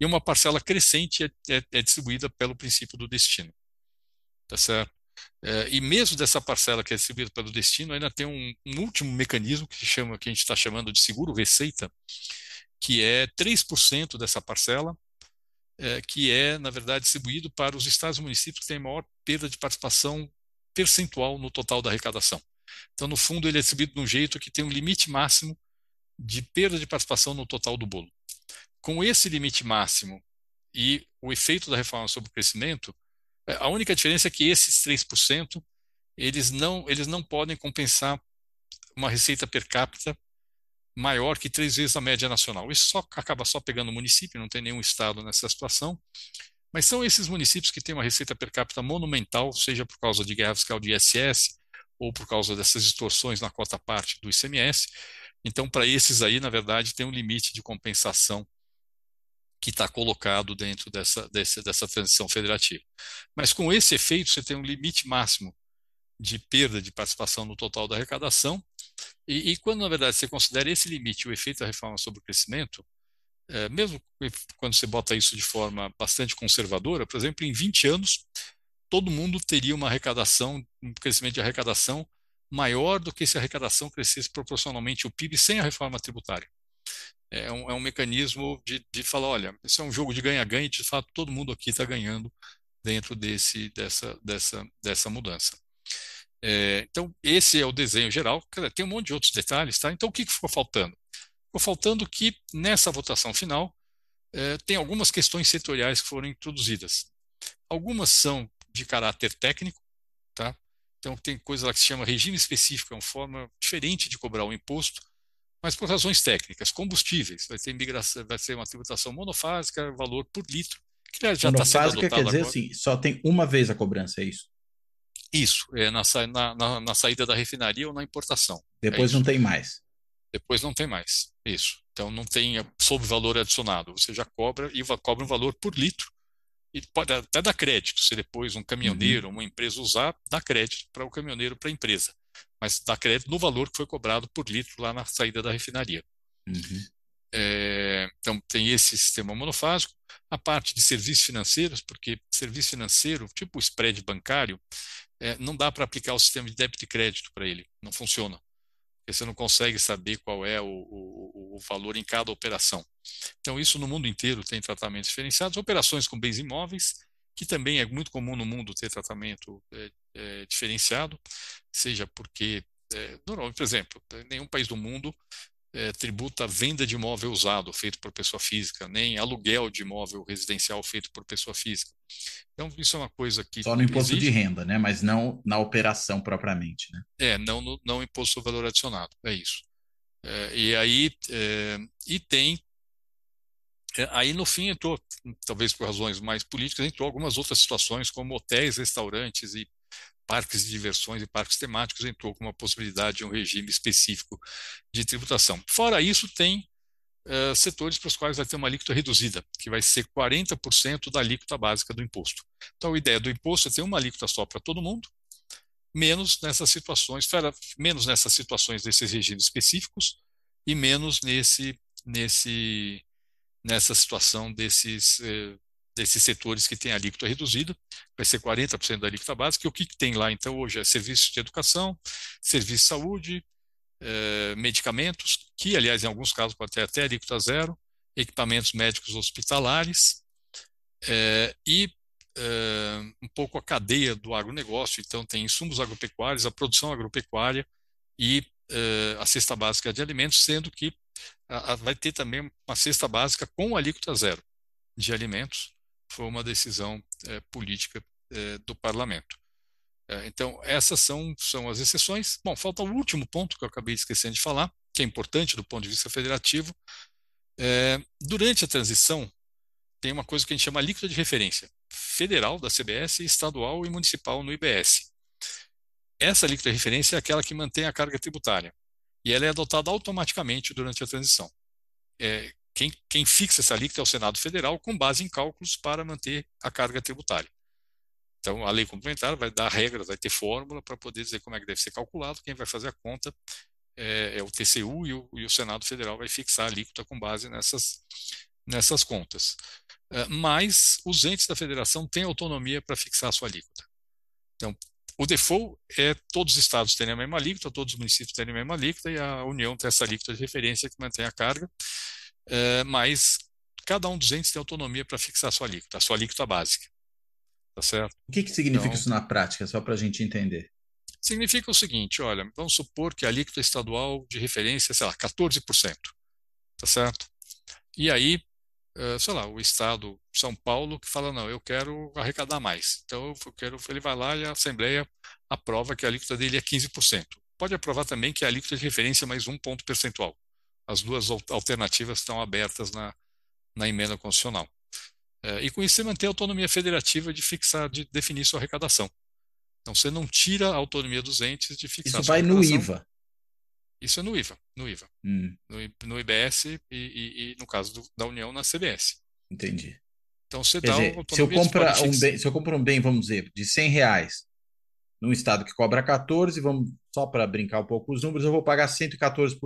E uma parcela crescente é, é, é distribuída pelo princípio do destino. Tá certo? É, e mesmo dessa parcela que é distribuída pelo destino, ainda tem um, um último mecanismo que, chama, que a gente está chamando de seguro-receita, que é 3% dessa parcela, é, que é, na verdade, distribuído para os estados e municípios que têm maior perda de participação percentual no total da arrecadação. Então, no fundo, ele é distribuído de um jeito que tem um limite máximo de perda de participação no total do bolo. Com esse limite máximo e o efeito da reforma sobre o crescimento, a única diferença é que esses 3% eles não, eles não podem compensar uma receita per capita maior que três vezes a média nacional. Isso só acaba só pegando o município, não tem nenhum estado nessa situação. Mas são esses municípios que têm uma receita per capita monumental, seja por causa de guerra fiscal de ISS ou por causa dessas distorções na cota parte do ICMS. Então, para esses aí, na verdade, tem um limite de compensação que está colocado dentro dessa, dessa, dessa transição federativa. Mas com esse efeito, você tem um limite máximo de perda de participação no total da arrecadação e, e, quando, na verdade, você considera esse limite, o efeito da reforma sobre o crescimento, é, mesmo quando você bota isso de forma bastante conservadora, por exemplo, em 20 anos, todo mundo teria uma arrecadação, um crescimento de arrecadação maior do que se a arrecadação crescesse proporcionalmente o PIB sem a reforma tributária. É um, é um mecanismo de, de falar, olha, isso é um jogo de ganha-ganha e, de fato, todo mundo aqui está ganhando dentro desse, dessa, dessa, dessa mudança. É, então, esse é o desenho geral. Tem um monte de outros detalhes, tá? Então, o que, que ficou faltando? Ficou faltando que, nessa votação final, é, tem algumas questões setoriais que foram introduzidas. Algumas são de caráter técnico, tá? Então, tem coisa lá que se chama regime específico, é uma forma diferente de cobrar o imposto, mas por razões técnicas. Combustíveis, vai ter migração, vai ser uma tributação monofásica, valor por litro, que já está sendo adotado quer dizer agora. assim, só tem uma vez a cobrança, é isso? Isso, é na, na, na, saída da refinaria ou na importação. Depois é não tem mais. Depois não tem mais. Isso. Então não tem sob valor adicionado. Você já cobra e cobra um valor por litro. E pode até dar crédito. Se depois um caminhoneiro, uhum. uma empresa usar, dá crédito para o caminhoneiro, para a empresa. Mas dá crédito no valor que foi cobrado por litro lá na saída da refinaria. Uhum. É, então tem esse sistema monofásico. A parte de serviços financeiros, porque serviço financeiro, tipo o spread bancário, é, não dá para aplicar o sistema de débito e crédito para ele, não funciona. Porque você não consegue saber qual é o, o, o, valor em cada operação. Então, isso no mundo inteiro tem tratamentos diferenciados. Operações com bens imóveis, que também é muito comum no mundo ter tratamento é, é, diferenciado, seja porque, é, normalmente, por exemplo, nenhum país do mundo é, tributa a venda de imóvel usado feito por pessoa física, nem aluguel de imóvel residencial feito por pessoa física. Então, isso é uma coisa que. Só no imposto existe. de renda, né? Mas não na operação propriamente, né? É, não no não imposto sobre valor adicionado, é isso. É, e aí, é, e tem. É, aí, no fim, entrou, talvez por razões mais políticas, entrou algumas outras situações, como hotéis, restaurantes e parques de diversões e parques temáticos entrou com uma possibilidade de um regime específico de tributação. Fora isso, tem uh, setores para os quais vai ter uma alíquota reduzida, que vai ser 40% da alíquota básica do imposto. Então, a ideia do imposto é ter uma alíquota só para todo mundo, menos nessas situações, menos nessas situações desses regimes específicos e menos nesse, nesse, nessa situação desses eh, desses setores que têm alíquota reduzida, vai ser 40% da alíquota básica. E o que, que tem lá, então, hoje é serviços de educação, serviço de saúde, eh, medicamentos, que, aliás, em alguns casos pode ter até alíquota zero, equipamentos médicos hospitalares eh, e um pouco a cadeia do agronegócio. Então, tem insumos agropecuários, a produção agropecuária e a cesta básica de alimentos, sendo que vai ter também uma cesta básica com alíquota zero de alimentos, foi uma decisão é, política é, do parlamento. É, então, essas são, são as exceções. Bom, falta o último ponto que eu acabei esquecendo de falar, que é importante do ponto de vista federativo. É, durante a transição, tem uma coisa que a gente chama alíquota de referência, federal da CBS, estadual e municipal no IBS. Essa alíquota de referência é aquela que mantém a carga tributária, e ela é adotada automaticamente durante a transição. É, quem, quem fixa essa alíquota é o Senado Federal, com base em cálculos para manter a carga tributária. Então, a lei complementar vai dar regras, vai ter fórmula para poder dizer como é que deve ser calculado, quem vai fazer a conta é, é o TCU e o, e o, Senado Federal vai fixar a alíquota com base nessas, nessas contas. É, mas os entes da federação têm autonomia para fixar a sua alíquota. Então, o default é todos os estados terem a mesma alíquota, todos os municípios terem a mesma alíquota e a União tem essa alíquota de referência que mantém a carga, é, mas cada um dos entes tem autonomia para fixar a sua alíquota, a sua alíquota básica. Tá certo? O que, que significa então, isso na prática, só para a gente entender? Significa o seguinte, olha, vamos supor que a alíquota estadual de referência é, sei lá, 14%, tá certo? E aí, sei lá, o estado São Paulo que fala, não, eu quero arrecadar mais. Então, eu quero, ele vai lá e a Assembleia aprova que a alíquota dele é 15%. Pode aprovar também que a alíquota de referência é mais um ponto percentual. As duas alternativas estão abertas na, na emenda constitucional. É, e com isso você mantém a autonomia federativa de fixar, de definir sua arrecadação. Então você não tira a autonomia dos entes de fixar Isso vai no IVA. Isso é no IVA, no IVA. Hum. No, no, IBS e, e, e, no caso do, da União, na CBS. Entendi. Então você Quer dá dizer, se eu, comprar um bem, se eu compro um bem, vamos dizer, de 100 reais, num estado que cobra 14, vamos só para brincar um pouco com os números, eu vou pagar 114%.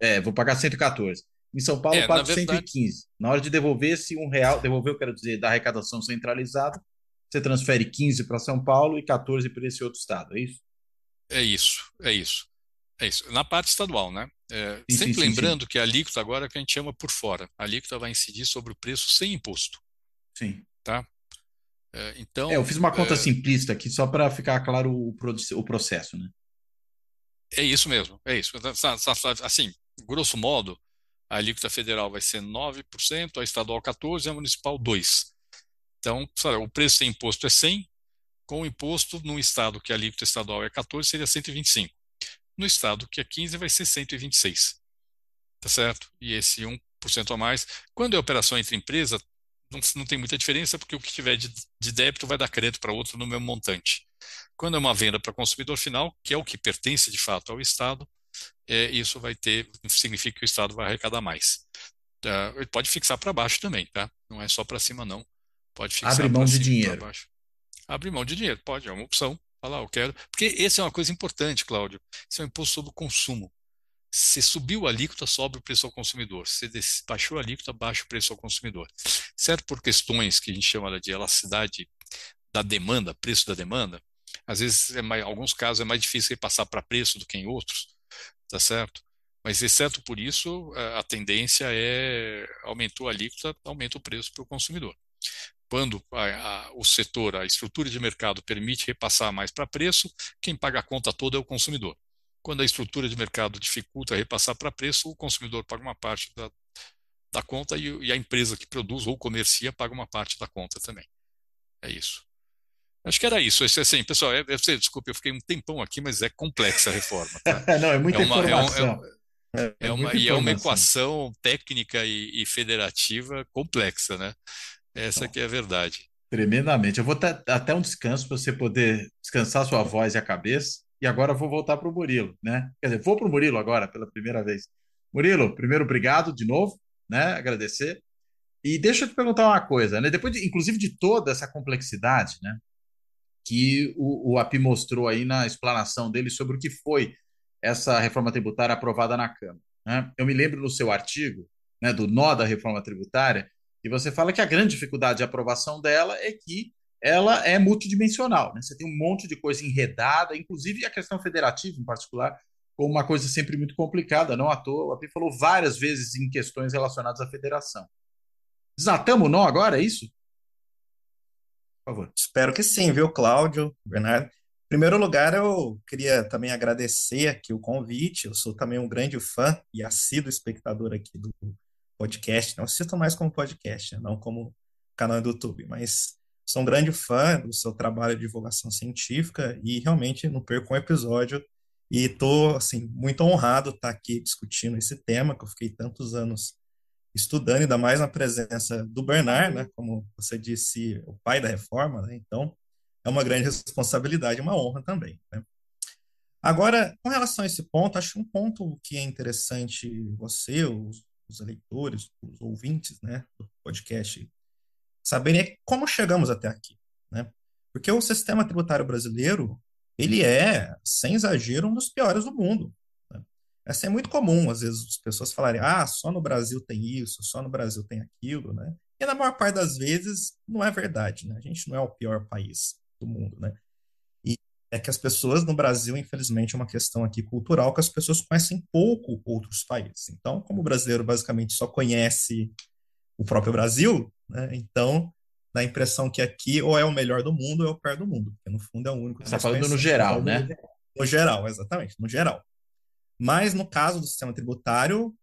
É, vou pagar 114. Em São Paulo, é, eu pago verdade... 115. Na hora de devolver esse um real, devolver, eu quero dizer, da arrecadação centralizada, você transfere 15 para São Paulo e 14 para esse outro estado, é isso? É isso, é isso. É isso. Na parte estadual, né? É, sim, sempre sim, lembrando sim, que a alíquota agora é que a gente chama por fora. A alíquota vai incidir sobre o preço sem imposto. Sim. Tá? É, então. É, eu fiz uma conta é... simplista aqui só para ficar claro o, o processo, né? É isso mesmo, é isso. Assim, grosso modo, a alíquota federal vai ser 9%, a estadual 14% e a municipal 2%. Então, sabe, o preço sem imposto é 100, com o imposto no estado que a alíquota estadual é 14 seria 125. No estado que é 15 vai ser 126. Tá certo? E esse 1% a mais. Quando é operação entre empresa, não, não tem muita diferença, porque o que tiver de, de débito vai dar crédito para outro no mesmo montante. Quando é uma venda para consumidor final, que é o que pertence de fato ao Estado, é, isso vai ter, significa que o Estado vai arrecadar mais. Uh, ele pode fixar para baixo também, tá? Não é só para cima, não. Pode fixar Abre mão de dinheiro. Abre mão de dinheiro, pode, é uma opção. Falar, eu quero. Porque essa é uma coisa importante, Cláudio. Isso é um imposto sobre o consumo. Se subiu a alíquota, sobe o preço ao consumidor. Se baixou a alíquota, baixa o preço ao consumidor. Certo por questões que a gente chama de elasticidade da demanda, preço da demanda, às vezes, em alguns casos, é mais difícil repassar para preço do que em outros tá certo? Mas, exceto por isso, a tendência é aumentou a alíquota, aumenta o preço para o consumidor. Quando a, a, o setor, a estrutura de mercado permite repassar mais para preço, quem paga a conta toda é o consumidor. Quando a estrutura de mercado dificulta repassar para preço, o consumidor paga uma parte da, da conta e, e a empresa que produz ou comercia paga uma parte da conta também. É isso. Acho que era isso. Assim, pessoal, é, sei, desculpe, eu fiquei um tempão aqui, mas é complexa a reforma. Tá? [laughs] Não, é muita é uma, informação. É, é, é uma, e é uma equação técnica e, e, federativa complexa, né? Essa que é a verdade. Tremendamente. Eu vou ter até um descanso para você poder descansar sua voz e a cabeça. E agora eu vou voltar para o Murilo, né? Quer dizer, vou para o Murilo agora, pela primeira vez. Murilo, primeiro, obrigado de novo, né? Agradecer. E deixa eu te perguntar uma coisa, né? Depois, de, inclusive, de toda essa complexidade, né? que o, o API mostrou aí na explanação dele sobre o que foi essa reforma tributária aprovada na Câmara. Né? Eu me lembro no seu artigo, né, do nó da reforma tributária, e você fala que a grande dificuldade de aprovação dela é que ela é multidimensional. Né? Você tem um monte de coisa enredada, inclusive a questão federativa em particular, como uma coisa sempre muito complicada. Não à toa, o API falou várias vezes em questões relacionadas à federação. Desatamos o nó agora, é isso? por favor. Espero que sim, viu, Cláudio, Bernardo? Em primeiro lugar, eu queria também agradecer aqui o convite. Eu sou também um grande fã e assíduo espectador aqui do podcast. Não assisto mais como podcast, não como canal do YouTube, mas sou um grande fã do seu trabalho de divulgação científica e realmente não perco um episódio e estou assim muito honrado estar aqui discutindo esse tema que eu fiquei tantos anos estudando, ainda mais na presença do Bernard, né, como você disse, o pai da reforma, né, então é uma grande responsabilidade, uma honra também. Né. Agora, com relação a esse ponto, acho um ponto que é interessante você, os, os eleitores, os ouvintes né, do podcast, saberem é como chegamos até aqui. Né? Porque o sistema tributário brasileiro, ele é, sem exagero, um dos piores do mundo. Né? Essa é muito comum, às vezes, as pessoas falarem, ah, só no Brasil tem isso, só no Brasil tem aquilo, né? E na maior parte das vezes não é verdade, né? A gente não é o pior país do mundo, né? É que as pessoas no Brasil, infelizmente, é uma questão aqui cultural que as pessoas conhecem pouco outros países. Então, como o brasileiro basicamente só conhece o próprio Brasil, né? Então, dá a impressão que aqui ou é o melhor do mundo ou é o pior do mundo, porque no fundo é o único que Você está falando no geral, né? No geral, exatamente, no geral. Mas no caso do sistema tributário,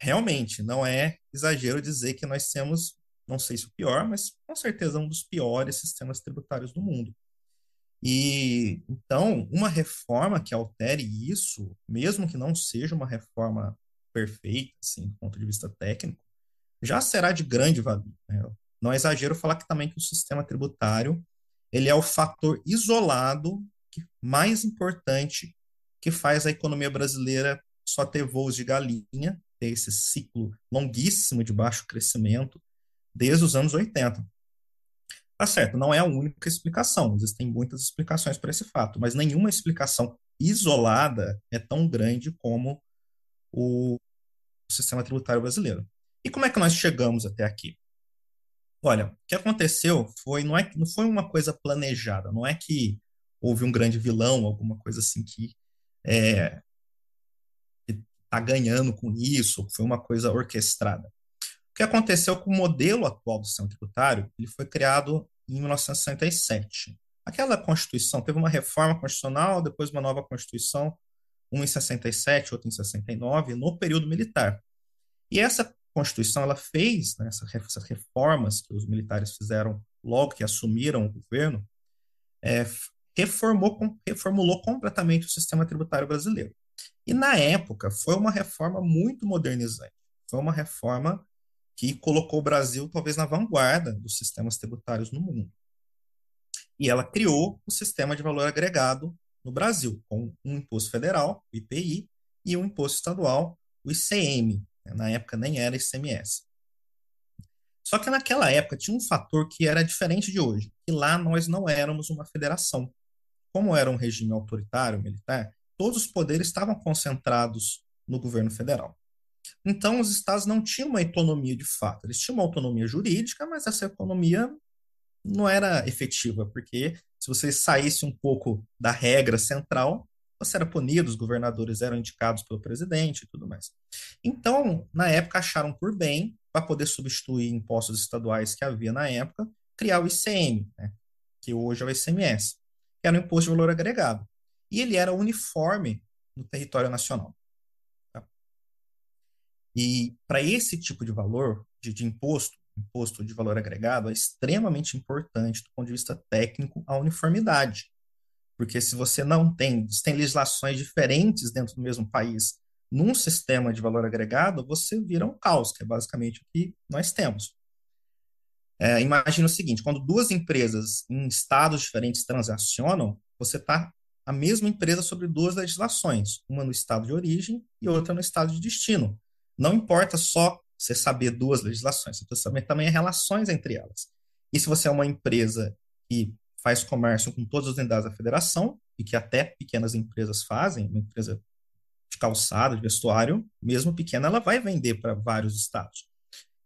realmente não é exagero dizer que nós temos, não sei se o pior, mas com certeza um dos piores sistemas tributários do mundo. E então, uma reforma que altere isso, mesmo que não seja uma reforma perfeita, assim, do ponto de vista técnico, já será de grande valia. Né? Não é exagero falar que também que o sistema tributário ele é o fator isolado que, mais importante que faz a economia brasileira só ter voos de galinha, ter esse ciclo longuíssimo de baixo crescimento desde os anos 80. Tá certo, não é a única explicação, existem muitas explicações para esse fato, mas nenhuma explicação isolada é tão grande como o sistema tributário brasileiro. E como é que nós chegamos até aqui? Olha, o que aconteceu foi não, é, não foi uma coisa planejada, não é que houve um grande vilão, alguma coisa assim que é, está ganhando com isso, foi uma coisa orquestrada. O que aconteceu com o modelo atual do sistema tributário? Ele foi criado em 1967. Aquela Constituição teve uma reforma constitucional, depois uma nova Constituição, uma em 67, outra em 69, no período militar. E essa Constituição ela fez né, essas reformas que os militares fizeram logo que assumiram o governo, é, reformou, reformulou completamente o sistema tributário brasileiro. E na época foi uma reforma muito modernizante. Foi uma reforma que colocou o Brasil talvez na vanguarda dos sistemas tributários no mundo. E ela criou o sistema de valor agregado no Brasil, com um imposto federal, o IPI, e um imposto estadual, o ICM, na época nem era ICMS. Só que naquela época tinha um fator que era diferente de hoje, que lá nós não éramos uma federação. Como era um regime autoritário, militar, todos os poderes estavam concentrados no governo federal. Então, os estados não tinham uma autonomia de fato. Eles tinham uma autonomia jurídica, mas essa autonomia não era efetiva, porque se você saísse um pouco da regra central, você era punido, os governadores eram indicados pelo presidente e tudo mais. Então, na época, acharam por bem, para poder substituir impostos estaduais que havia na época, criar o ICM, né, que hoje é o ICMS, que era o Imposto de Valor Agregado. E ele era uniforme no território nacional. E para esse tipo de valor, de, de imposto, imposto de valor agregado, é extremamente importante, do ponto de vista técnico, a uniformidade. Porque se você não tem, se tem legislações diferentes dentro do mesmo país, num sistema de valor agregado, você vira um caos, que é basicamente o que nós temos. É, imagina o seguinte: quando duas empresas em estados diferentes transacionam, você está a mesma empresa sobre duas legislações, uma no estado de origem e outra no estado de destino. Não importa só você saber duas legislações, você precisa saber também as relações entre elas. E se você é uma empresa que faz comércio com todas as unidades da federação, e que até pequenas empresas fazem, uma empresa de calçado, de vestuário, mesmo pequena, ela vai vender para vários estados.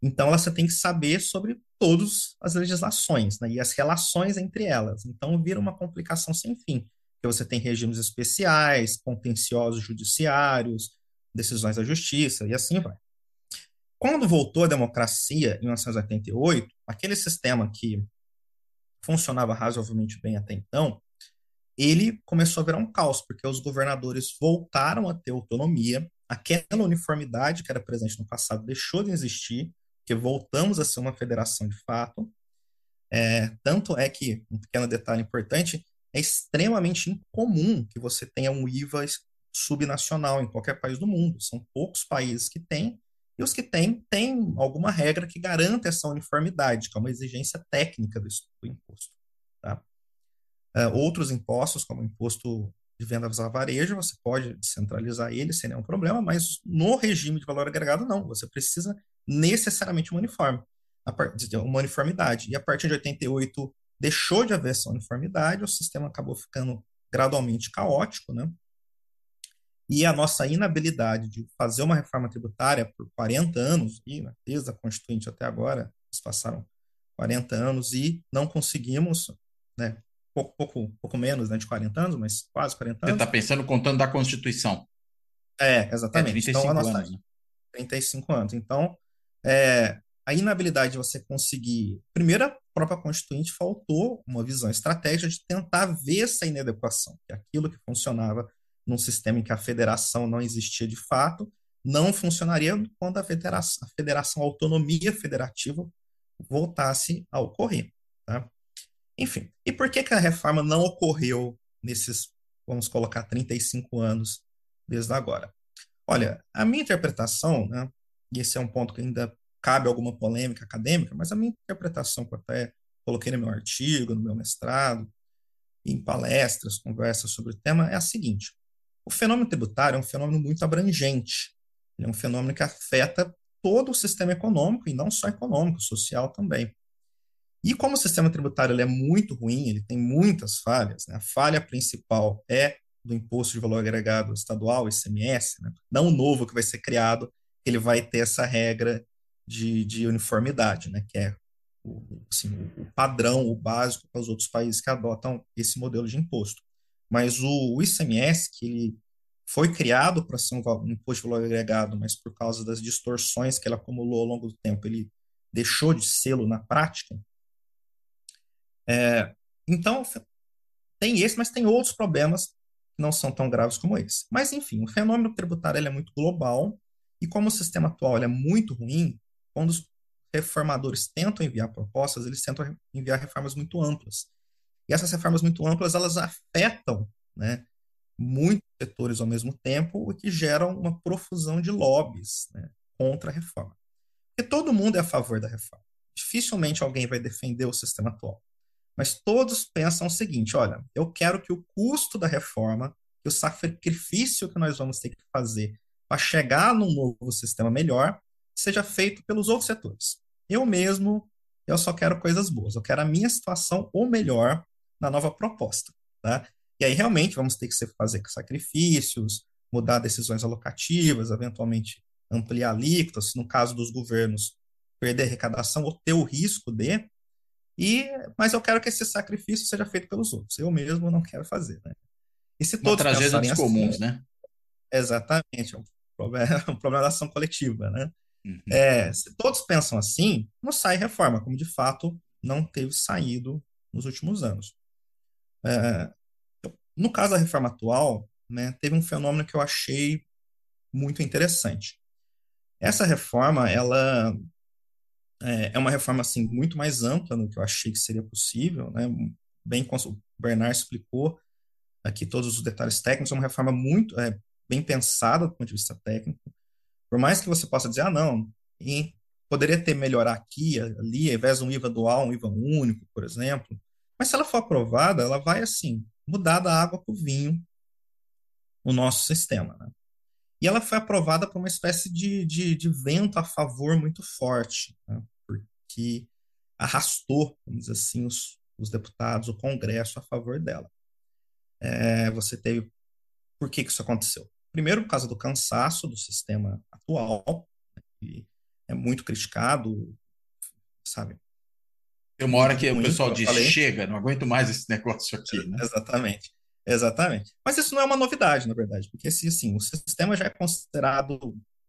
Então, você tem que saber sobre todas as legislações né, e as relações entre elas. Então, vira uma complicação sem fim, porque você tem regimes especiais, contenciosos judiciários, decisões da justiça e assim vai. Quando voltou a democracia em 1988, aquele sistema que funcionava razoavelmente bem até então, ele começou a virar um caos, porque os governadores voltaram a ter autonomia, aquela uniformidade que era presente no passado deixou de existir, porque voltamos a ser uma federação de fato. É, tanto é que, um pequeno detalhe importante, é extremamente incomum que você tenha um IVA subnacional em qualquer país do mundo. São poucos países que têm, e os que têm, têm alguma regra que garanta essa uniformidade, que é uma exigência técnica do, imposto. Tá? Uh, outros impostos, como o imposto de vendas a varejo, você pode descentralizar ele sem nenhum problema, mas no regime de valor agregado, não. Você precisa necessariamente uniforme, uma uniformidade. E a partir de 88, deixou de haver essa uniformidade, o sistema acabou ficando gradualmente caótico, né? E a nossa inabilidade de fazer uma reforma tributária por 40 anos, e desde a Constituinte até agora, passaram 40 anos e não conseguimos, né, pouco, pouco, pouco menos né, de 40 anos, mas quase 40 anos. Você está pensando contando da Constituição. É, exatamente. É 35 então, anos. Né? 35 anos. Então, é, a inabilidade de você conseguir. Primeiro, a própria Constituinte faltou uma visão estratégica de tentar ver essa inadequação, que aquilo que funcionava num sistema em que a federação não existia de fato, não funcionaria quando a federação, a federação a autonomia federativa voltasse a ocorrer. Tá? Enfim, e por que, que a reforma não ocorreu nesses, vamos colocar, 35 anos desde agora? Olha, a minha interpretação, né, e esse é um ponto que ainda cabe alguma polêmica acadêmica, mas a minha interpretação, que até coloquei no meu artigo, no meu mestrado, em palestras, conversas sobre o tema, é a seguinte: o fenômeno tributário é um fenômeno muito abrangente. Ele é um fenômeno que afeta todo o sistema econômico, e não só econômico, social também. E como o sistema tributário é muito ruim, ele tem muitas falhas, né? a falha principal é do imposto de valor agregado estadual, ICMS, né? não o novo que vai ser criado, ele vai ter essa regra de, de uniformidade, né? que é o, assim, o padrão, o básico para os outros países que adotam esse modelo de imposto. Mas o, o ICMS, que ele foi criado para ser um, um imposto de valor agregado, mas por causa das distorções que ele acumulou ao longo do tempo, ele deixou de sê-lo na prática. É, então, tem esse, mas tem outros problemas que não são tão graves como esse. Mas, enfim, o fenômeno tributário é muito global, e como o sistema atual é muito ruim, quando os reformadores tentam enviar propostas, eles tentam enviar reformas muito amplas. E essas reformas muito amplas, elas afetam né, muitos setores ao mesmo tempo, o que geram uma profusão de lobbies né, contra a reforma. Porque todo mundo é a favor da reforma. Dificilmente alguém vai defender o sistema atual. Mas todos pensam o seguinte: olha, eu quero que o custo da reforma, que o sacrifício que nós vamos ter que fazer para chegar num novo sistema melhor, seja feito pelos outros setores. Eu mesmo, eu só quero coisas boas. Eu quero a minha situação ou melhor na nova proposta. Tá? E aí, realmente, vamos ter que fazer sacrifícios, mudar decisões alocativas, eventualmente ampliar alíquotas, no caso dos governos, perder arrecadação ou ter o risco de. E, mas eu quero que esse sacrifício seja feito pelos outros. Eu mesmo não quero fazer. Né? E se todos Uma tragédia dos assim, comuns, né? Exatamente. É um problema, [laughs] um problema da ação coletiva, né? Uhum. É, se todos pensam assim, não sai reforma, como de fato não teve saído nos últimos anos. É, no caso da reforma atual, né, teve um fenômeno que eu achei muito interessante. Essa reforma, ela é, é uma reforma assim muito mais ampla do que eu achei que seria possível, né? Bem, o Bernard explicou aqui todos os detalhes técnicos, é uma reforma muito é, bem pensada do ponto de vista técnico. Por mais que você possa dizer, ah, não, poderia ter melhorar aqui, ali, ao invés de um IVA dual, um IVA único, por exemplo, mas se ela for aprovada, ela vai, assim, mudar da água para o vinho o nosso sistema. Né? E ela foi aprovada por uma espécie de, de, de vento a favor muito forte, né? porque arrastou, vamos dizer assim, os, os deputados, o Congresso a favor dela. É, você teve. Por que, que isso aconteceu? Primeiro, por causa do cansaço do sistema atual, né, que é muito criticado, sabe? Tem uma hora que o pessoal diz, chega, não aguento mais esse negócio aqui. Né? Exatamente. Exatamente. Mas isso não é uma novidade, na verdade, porque assim, assim, o sistema já é considerado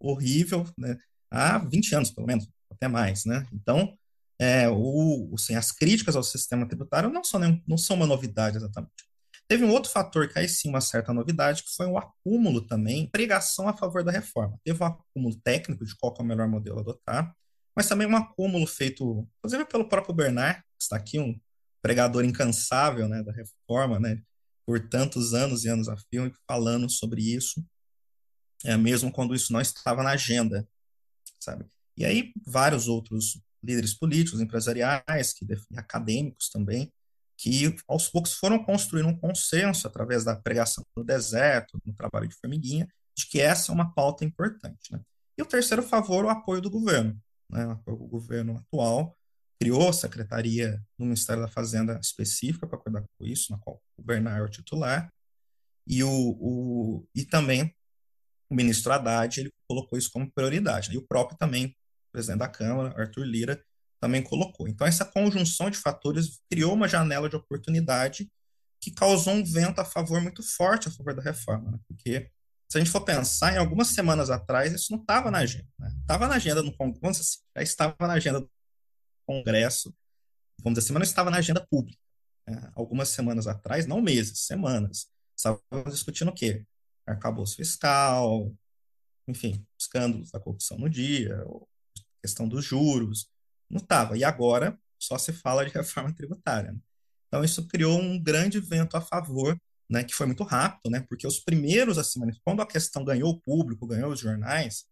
horrível né, há 20 anos, pelo menos, até mais. Né? Então, é, o, assim, as críticas ao sistema tributário não são, não são uma novidade exatamente. Teve um outro fator que aí sim uma certa novidade, que foi o acúmulo também, pregação a favor da reforma. Teve um acúmulo técnico de qual é o melhor modelo a adotar, mas também um acúmulo feito, inclusive pelo próprio Bernard, que está aqui, um pregador incansável né, da reforma, né, por tantos anos e anos a fio, falando sobre isso, é, mesmo quando isso não estava na agenda, sabe? E aí vários outros líderes políticos, empresariais, que, acadêmicos também, que aos poucos foram construindo um consenso através da pregação no deserto, no trabalho de formiguinha, de que essa é uma pauta importante. Né? E o terceiro favor, o apoio do governo né, o governo atual criou secretaria no Ministério da Fazenda específica para cuidar com isso, na qual o Bernard é o titular, e, o, o, e também o ministro Haddad ele colocou isso como prioridade. E o próprio também, o presidente da Câmara, Arthur Lira, também colocou. Então, essa conjunção de fatores criou uma janela de oportunidade que causou um vento a favor muito forte a favor da reforma, né? porque se a gente for pensar, em algumas semanas atrás, isso não estava na agenda. Estava né? na agenda no Congresso, assim, já estava na agenda do Congresso, vamos dizer assim, mas não estava na agenda pública. Né? Algumas semanas atrás, não meses, semanas, estávamos discutindo o quê? Arcabouço fiscal, enfim, escândalos da corrupção no dia, questão dos juros, não estava. E agora só se fala de [laughs] reforma tributária. Né? Então, isso criou um grande vento a favor né, que foi muito rápido, né, porque os primeiros a se manifestar, quando a questão ganhou o público, ganhou os jornais,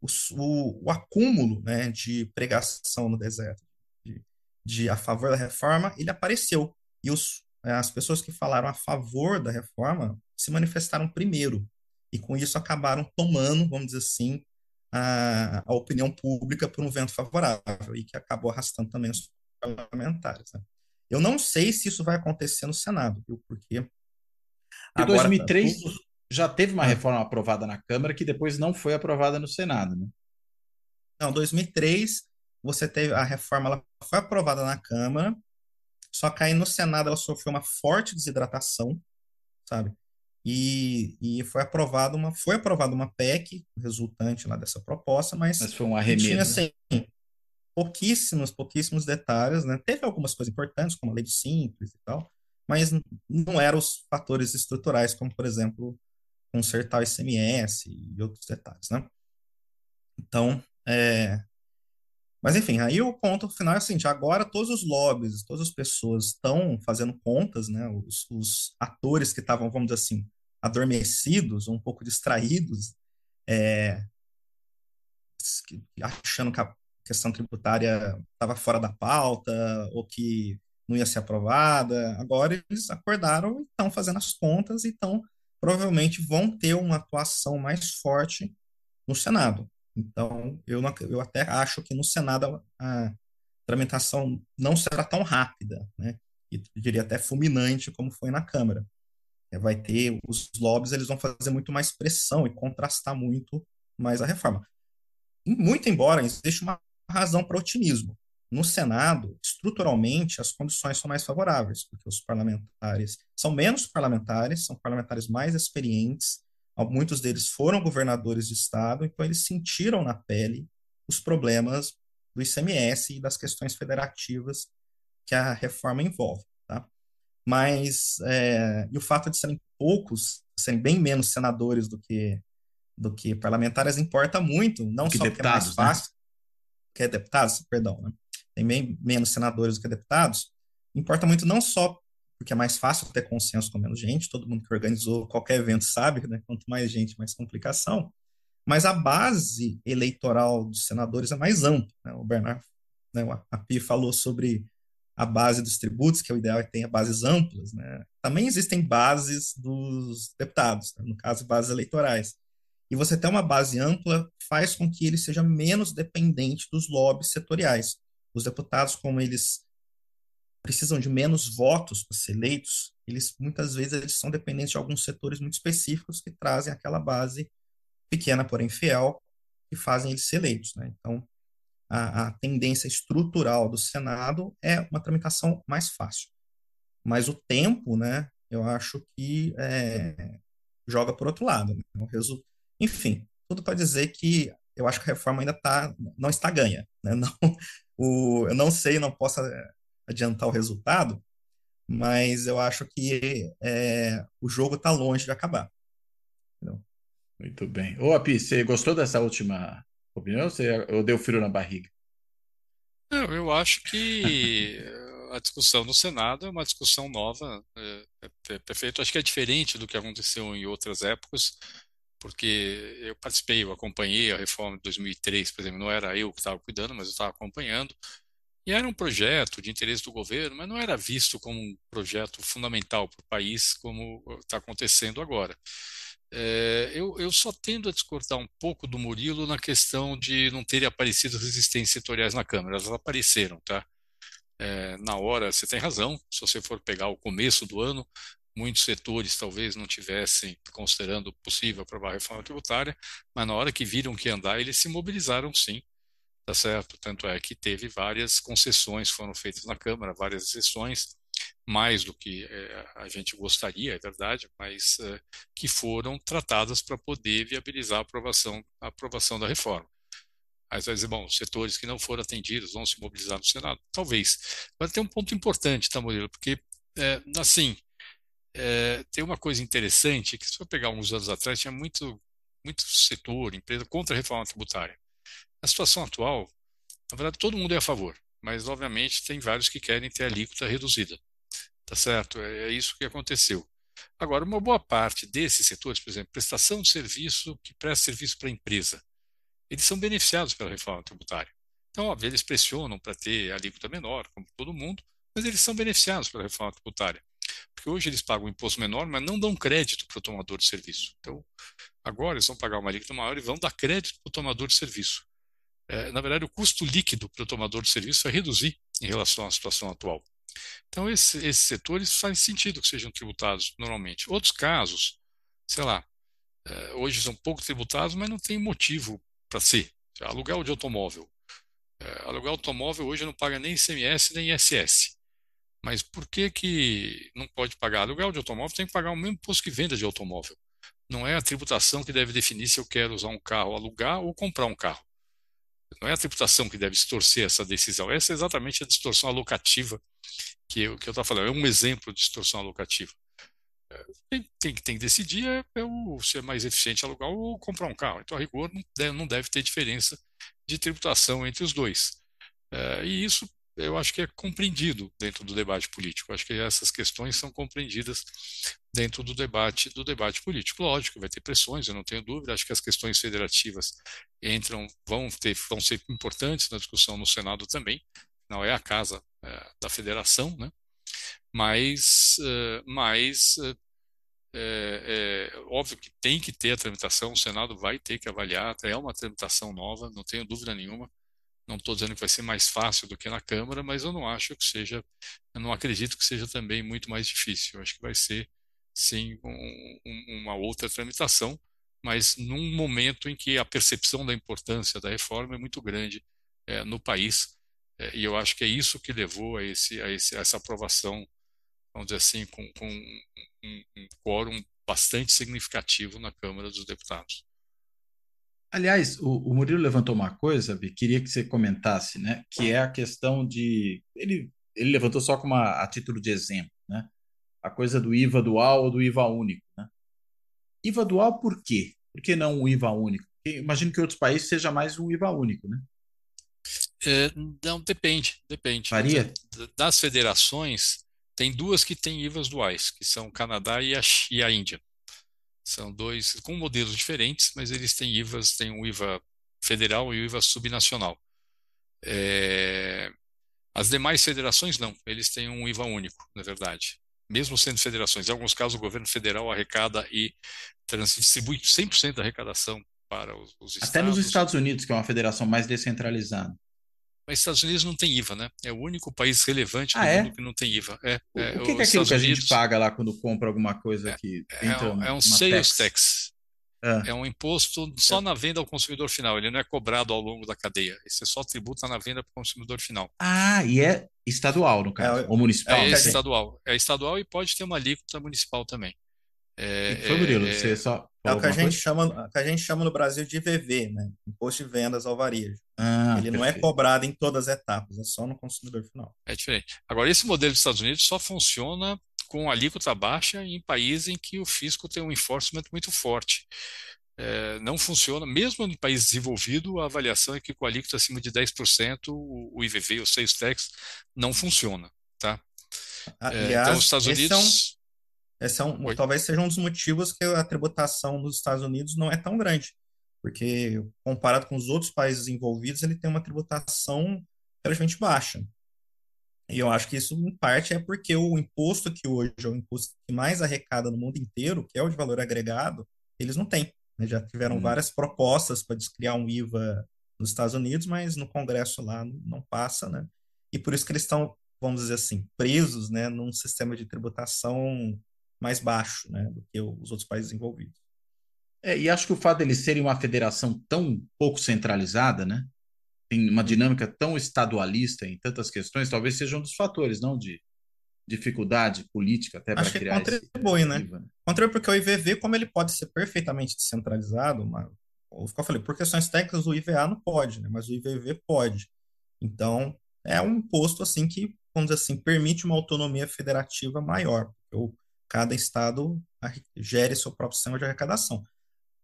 o, o acúmulo né, de pregação no deserto de, de, a favor da reforma, ele apareceu. E os, é, as pessoas que falaram a favor da reforma se manifestaram primeiro. E com isso acabaram tomando, vamos dizer assim, a, a opinião pública por um vento favorável e que acabou arrastando também os parlamentares. Né? Eu não sei se isso vai acontecer no Senado, viu? porque em 2003 já teve uma reforma aprovada na Câmara que depois não foi aprovada no Senado, né? Não, 2003 você teve a reforma, ela foi aprovada na Câmara, só que aí no Senado ela sofreu uma forte desidratação, sabe? E, e foi aprovada uma foi aprovada uma PEC resultante lá dessa proposta, mas, mas foi um arremedo. Tinha assim, pouquíssimos, pouquíssimos detalhes, né? Teve algumas coisas importantes, como a lei do simples e tal, mas não eram os fatores estruturais, como, por exemplo, consertar o ICMS e outros detalhes, né? Então, é... Mas, enfim, aí o ponto final é o seguinte, agora todos os lobbies, todas as pessoas estão fazendo contas, né? Os, os atores que estavam, vamos dizer assim, adormecidos, um pouco distraídos, é... achando que a questão tributária estava fora da pauta, ou que não ia ser aprovada. Agora eles acordaram e estão fazendo as contas e então provavelmente vão ter uma atuação mais forte no Senado. Então, eu, não, eu até acho que no Senado a tramitação não será tão rápida, né? E diria até fulminante como foi na Câmara. É, vai ter os lobbies, eles vão fazer muito mais pressão e contrastar muito mais a reforma. Muito embora existe uma razão para otimismo. No Senado, estruturalmente, as condições são mais favoráveis, porque os parlamentares são menos parlamentares, são parlamentares mais experientes, muitos deles foram governadores de Estado, então eles sentiram na pele os problemas do ICMS e das questões federativas que a reforma envolve. Tá? Mas, é, e o fato de serem poucos, serem bem menos senadores do que, do que parlamentares, importa muito, não que só deputados, porque é mais fácil, né? que é deputados, perdão, né? Tem bem menos senadores do que deputados, importa muito não só porque é mais fácil ter consenso com menos gente, todo mundo que organizou qualquer evento sabe, né? quanto mais gente, mais complicação, mas a base eleitoral dos senadores é mais ampla. Né? O Bernard, né, Pi falou sobre a base dos tributos, que é o ideal é que tenha bases amplas. Né? Também existem bases dos deputados, né? no caso, bases eleitorais. E você ter uma base ampla faz com que ele seja menos dependente dos lobbies setoriais os deputados, como eles precisam de menos votos para ser eleitos, eles muitas vezes eles são dependentes de alguns setores muito específicos que trazem aquela base pequena, porém fiel, que fazem eles ser eleitos. Né? Então, a, a, tendência estrutural do Senado é uma tramitação mais fácil. Mas o tempo, né, eu acho que é, joga por outro lado. Né? Enfim, tudo para dizer que eu acho que a reforma ainda tá, não está ganha. Né? [laughs] Não, o, eu não sei, não posso eh, adiantar o resultado, mas eu acho que é, o jogo está longe de acabar. Entendeu? Muito bem. Ô, Api, você gostou dessa última opinião você, ou deu frio na barriga? Não, eu acho que a discussão no Senado é uma discussão nova, é, é, é perfeito. Acho que é diferente do que aconteceu em outras épocas porque eu participei, eu acompanhei a reforma de 2003, por exemplo, não era eu que estava cuidando, mas eu estava acompanhando, e era um projeto de interesse do governo, mas não era visto como um projeto fundamental para o país, como está acontecendo agora. É, eu, eu, só tendo a discordar um pouco do Murilo na questão de não terem aparecido resistências setoriais na Câmara. Elas apareceram, tá? é, na hora, você tem razão, se você for pegar o começo do ano, muitos setores talvez não tivessem considerando possível aprovar a reforma tributária, mas na hora que viram que andar, eles se mobilizaram sim, tá certo? Tanto é que teve várias concessões foram feitas na Câmara, várias exceções, mais do que é, a gente gostaria, é verdade, mas é, que foram tratadas para poder viabilizar a aprovação, a aprovação da reforma. Aí vai dizer, bom, setores que não foram atendidos vão se mobilizar no Senado? Talvez. Mas tem um ponto importante, tá, Murilo? Porque, é, assim, é, tem uma coisa interessante, que se for pegar uns anos atrás, tinha muito, muito setor, empresa, contra a reforma tributária. Na situação atual, na verdade, todo mundo é a favor, mas, obviamente, tem vários que querem ter a alíquota reduzida. Tá certo? É, é isso que aconteceu. Agora, uma boa parte desses setores, por exemplo, prestação de serviço que presta serviço para a empresa, eles são beneficiados pela reforma tributária. Então, óbvio, eles pressionam para ter alíquota menor, como todo mundo, mas eles são beneficiados pela reforma tributária. Porque hoje eles pagam um imposto menor, mas não dão crédito para o tomador de serviço. Então, agora eles vão pagar uma alíquota maior e vão dar crédito para o tomador de serviço. É, na verdade, o custo líquido para o tomador de serviço vai reduzir em relação à situação atual. Então, esse, esses setores faz sentido que sejam tributados normalmente. Outros casos, sei lá, é, hoje são pouco tributados, mas não tem motivo para ser. Aluguel de automóvel. É, aluguel automóvel hoje não paga nem ICMS nem ISS. Mas por que, que não pode pagar? Aluguel de automóvel tem que pagar o mesmo imposto que venda de automóvel. Não é a tributação que deve definir se eu quero usar um carro, alugar ou comprar um carro. Não é a tributação que deve distorcer essa decisão. Essa é exatamente a distorção alocativa que eu estava falando. É um exemplo de distorção alocativa. Quem tem, tem que decidir é, é, o, se é mais eficiente alugar ou comprar um carro. Então, a rigor, não deve, não deve ter diferença de tributação entre os dois. É, e isso eu acho que é compreendido dentro do debate político. Eu acho que essas questões são compreendidas dentro do debate do debate político. Lógico, vai ter pressões, eu não tenho dúvida. Acho que as questões federativas entram, vão ter, vão ser importantes na discussão no Senado também. Não é a casa é, da federação, né? mas, uh, mas é, é, óbvio que tem que ter a tramitação, o Senado vai ter que avaliar, é uma tramitação nova, não tenho dúvida nenhuma. Não estou dizendo que vai ser mais fácil do que na Câmara, mas eu não acho que seja, eu não acredito que seja também muito mais difícil. Eu acho que vai ser, sim, um, um, uma outra tramitação, mas num momento em que a percepção da importância da reforma é muito grande é, no país, é, e eu acho que é isso que levou a, esse, a, esse, a essa aprovação vamos dizer assim, com, com um, um quórum bastante significativo na Câmara dos Deputados. Aliás, o, o Murilo levantou uma coisa, Bi, queria que você comentasse, né? Que é a questão de. Ele, ele levantou só como a, a título de exemplo, né? A coisa do IVA dual ou do IVA único, né? IVA dual por quê? Por que não um IVA único? Porque imagino que outros países seja mais um IVA único, né? É, não, depende, depende. Varia? Das federações, tem duas que têm IVAs duais, que são o Canadá e a, e a Índia. São dois com modelos diferentes, mas eles têm IVAs, tem um IVA federal e o IVA subnacional. É, as demais federações não, eles têm um IVA único, na verdade. Mesmo sendo federações, em alguns casos o governo federal arrecada e distribui 100% da arrecadação para os, os estados. Até nos Estados Unidos, que é uma federação mais descentralizada. Mas Estados Unidos não tem IVA, né? É o único país relevante ah, do é? mundo que não tem IVA. É, o, é, o que, que é aquilo que a gente paga lá quando compra alguma coisa que é, entra é, um, é um sales tax. tax. Ah. É um imposto só é. na venda ao consumidor final. Ele não é cobrado ao longo da cadeia. Você só tributa na venda para o consumidor final. Ah, e é estadual, no caso, ou municipal? É estadual. É estadual e pode ter uma alíquota municipal também. É, foi, Murilo? É, você só é o que a, gente chama, que a gente chama no Brasil de IVV, né? Imposto de Vendas ao Varejo. Ah, Ele perfeito. não é cobrado em todas as etapas, é só no consumidor final. É diferente. Agora, esse modelo dos Estados Unidos só funciona com alíquota baixa em países em que o fisco tem um enforcement muito forte. É, não funciona, mesmo em país desenvolvido, a avaliação é que com alíquota acima de 10%, o, o IVV, o sales tax, não funciona. Tá? Aliás, é, então, os Estados Unidos esse é um, talvez seja um dos motivos que a tributação dos Estados Unidos não é tão grande, porque comparado com os outros países envolvidos, ele tem uma tributação relativamente baixa. E eu acho que isso, em parte, é porque o imposto que hoje é o imposto que mais arrecada no mundo inteiro, que é o de valor agregado, eles não têm. Né? Já tiveram hum. várias propostas para descriar um IVA nos Estados Unidos, mas no Congresso lá não passa, né? E por isso que eles estão vamos dizer assim, presos né, num sistema de tributação mais baixo né, do que os outros países envolvidos. É, e acho que o fato deles serem uma federação tão pouco centralizada, né, tem uma dinâmica tão estadualista em tantas questões, talvez seja um dos fatores, não de dificuldade política até para criar Acho que contribui, né? né? Contribui porque o IVV, como ele pode ser perfeitamente descentralizado, mas, como eu falei, por questões técnicas o IVA não pode, né? Mas o IVV pode. Então, é um imposto assim que, vamos dizer assim, permite uma autonomia federativa maior. Porque cada estado gere seu próprio sistema de arrecadação.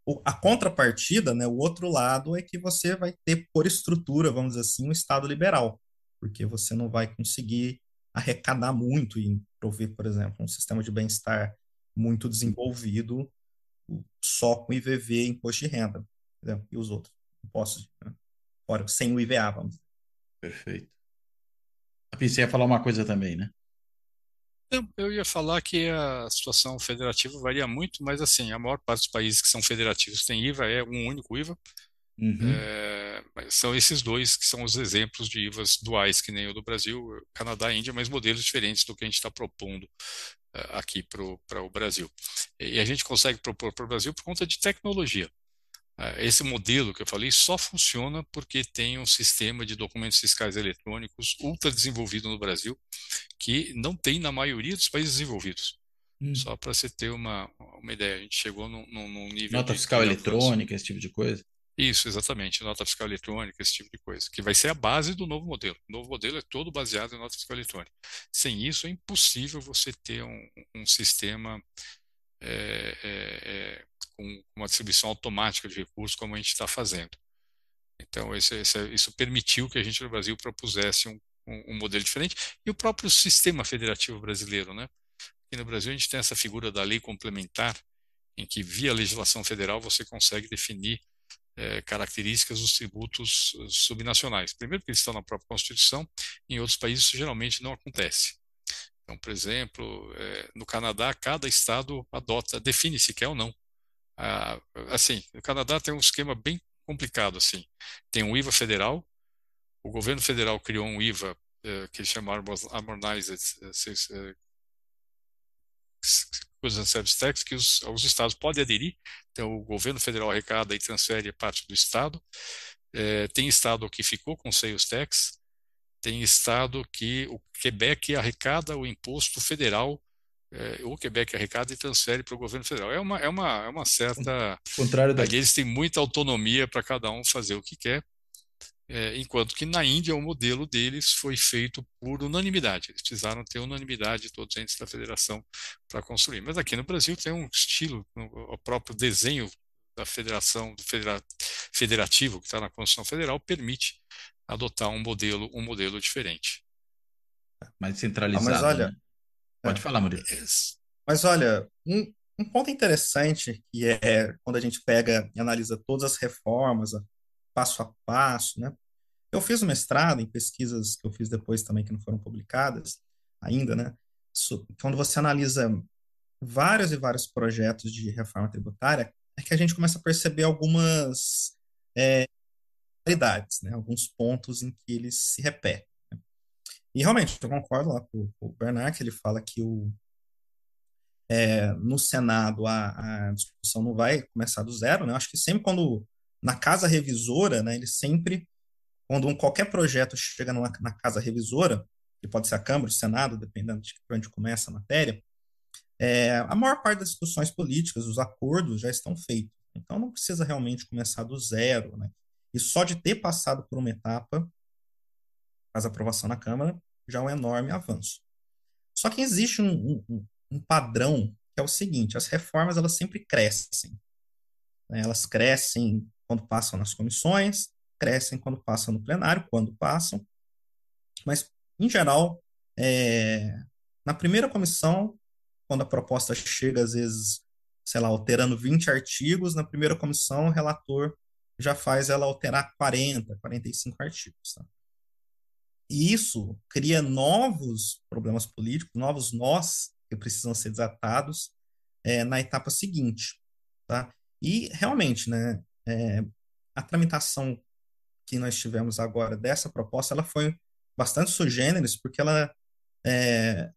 O, a contrapartida, né, o outro lado é que você vai ter por estrutura, vamos dizer assim, um estado liberal, porque você não vai conseguir arrecadar muito e prover, por exemplo, um sistema de bem-estar muito desenvolvido só com IVV imposto de renda, entendeu? e os outros impostos, né? fora, sem o IVA, vamos dizer. Perfeito. A você ia falar uma coisa também, né? Eu ia falar que a situação federativa varia muito, mas assim, a maior parte dos países que são federativos tem IVA, é um único IVA. Uhum. É, são esses dois que são os exemplos de IVAs duais, que nem o do Brasil, Canadá e Índia, mas modelos diferentes do que a gente está propondo uh, aqui para o Brasil. E a gente consegue propor para o Brasil por conta de tecnologia. Uh, esse modelo que eu falei só funciona porque tem um sistema de documentos fiscais eletrônicos ultra desenvolvido no Brasil, que não tem na maioria dos países desenvolvidos. Hum. Só para você ter uma, uma ideia, a gente chegou num, num nível. Nota fiscal eletrônica, esse tipo de coisa? Isso, exatamente, nota fiscal eletrônica, esse tipo de coisa, que vai ser a base do novo modelo. O novo modelo é todo baseado em nota fiscal eletrônica. Sem isso, é impossível você ter um, um sistema é, é, é, com uma distribuição automática de recursos como a gente está fazendo. Então, isso permitiu que a gente no Brasil propusesse um, um, um modelo diferente e o próprio sistema federativo brasileiro, né? Aqui no Brasil a gente tem essa figura da lei complementar, em que via legislação federal você consegue definir é, características dos tributos eh, subnacionais. Primeiro, porque eles estão na própria Constituição, em outros países isso geralmente não acontece. Então, por exemplo, é, no Canadá, cada estado adota, define se quer ou não. Ah, assim, o Canadá tem um esquema bem complicado assim. Tem um IVA federal, o governo federal criou um IVA é, que chamaram Harmonized Goods and Service Tax, que os, os estados podem aderir. Então, o governo federal arrecada e transfere parte do estado. É, tem estado que ficou com sales tax, tem estado que o Quebec arrecada o imposto federal, é, o Quebec arrecada e transfere para o governo federal. É uma, é uma, é uma certa. O contrário da... Eles têm muita autonomia para cada um fazer o que quer. É, enquanto que na Índia o modelo deles foi feito por unanimidade. Eles precisaram ter unanimidade todos entes da federação para construir. Mas aqui no Brasil tem um estilo, o próprio desenho da federação federa, federativo que está na Constituição Federal permite adotar um modelo um modelo diferente. Mais centralizado. Ah, mas olha, né? Pode é, falar, Murilo. É, mas olha, um, um ponto interessante que é quando a gente pega e analisa todas as reformas, passo a passo, né? Eu fiz um mestrado em pesquisas que eu fiz depois também que não foram publicadas ainda, né? Quando você analisa vários e vários projetos de reforma tributária, é que a gente começa a perceber algumas é, né? alguns pontos em que eles se repetem. E realmente, eu concordo lá com, com o Bernard, que ele fala que o, é, no Senado a, a, discussão não vai começar do zero, né? Eu acho que sempre quando na casa revisora, né, ele sempre, quando um, qualquer projeto chega numa, na casa revisora, que pode ser a Câmara, o Senado, dependendo de onde começa a matéria, é, a maior parte das discussões políticas, os acordos já estão feitos. Então não precisa realmente começar do zero. Né? E só de ter passado por uma etapa, faz aprovação na Câmara, já é um enorme avanço. Só que existe um, um, um padrão que é o seguinte: as reformas elas sempre crescem. Né? Elas crescem quando passam nas comissões, crescem quando passam no plenário, quando passam. Mas, em geral, é, na primeira comissão, quando a proposta chega, às vezes, sei lá, alterando 20 artigos, na primeira comissão, o relator já faz ela alterar 40, 45 artigos. Tá? E isso cria novos problemas políticos, novos nós que precisam ser desatados é, na etapa seguinte. Tá? E, realmente, né, é, a tramitação que nós tivemos agora dessa proposta, ela foi bastante sugêneres, porque ela é,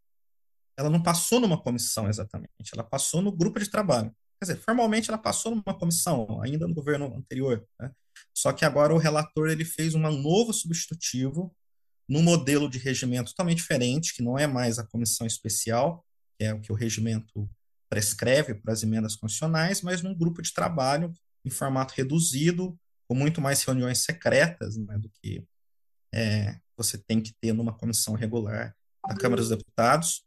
ela não passou numa comissão exatamente, ela passou no grupo de trabalho. Quer dizer, formalmente ela passou numa comissão, ainda no governo anterior. Né? Só que agora o relator ele fez um novo substitutivo num modelo de regimento totalmente diferente, que não é mais a comissão especial, que é o que o regimento prescreve para as emendas constitucionais, mas num grupo de trabalho em formato reduzido, com muito mais reuniões secretas né, do que é, você tem que ter numa comissão regular da Câmara dos Deputados.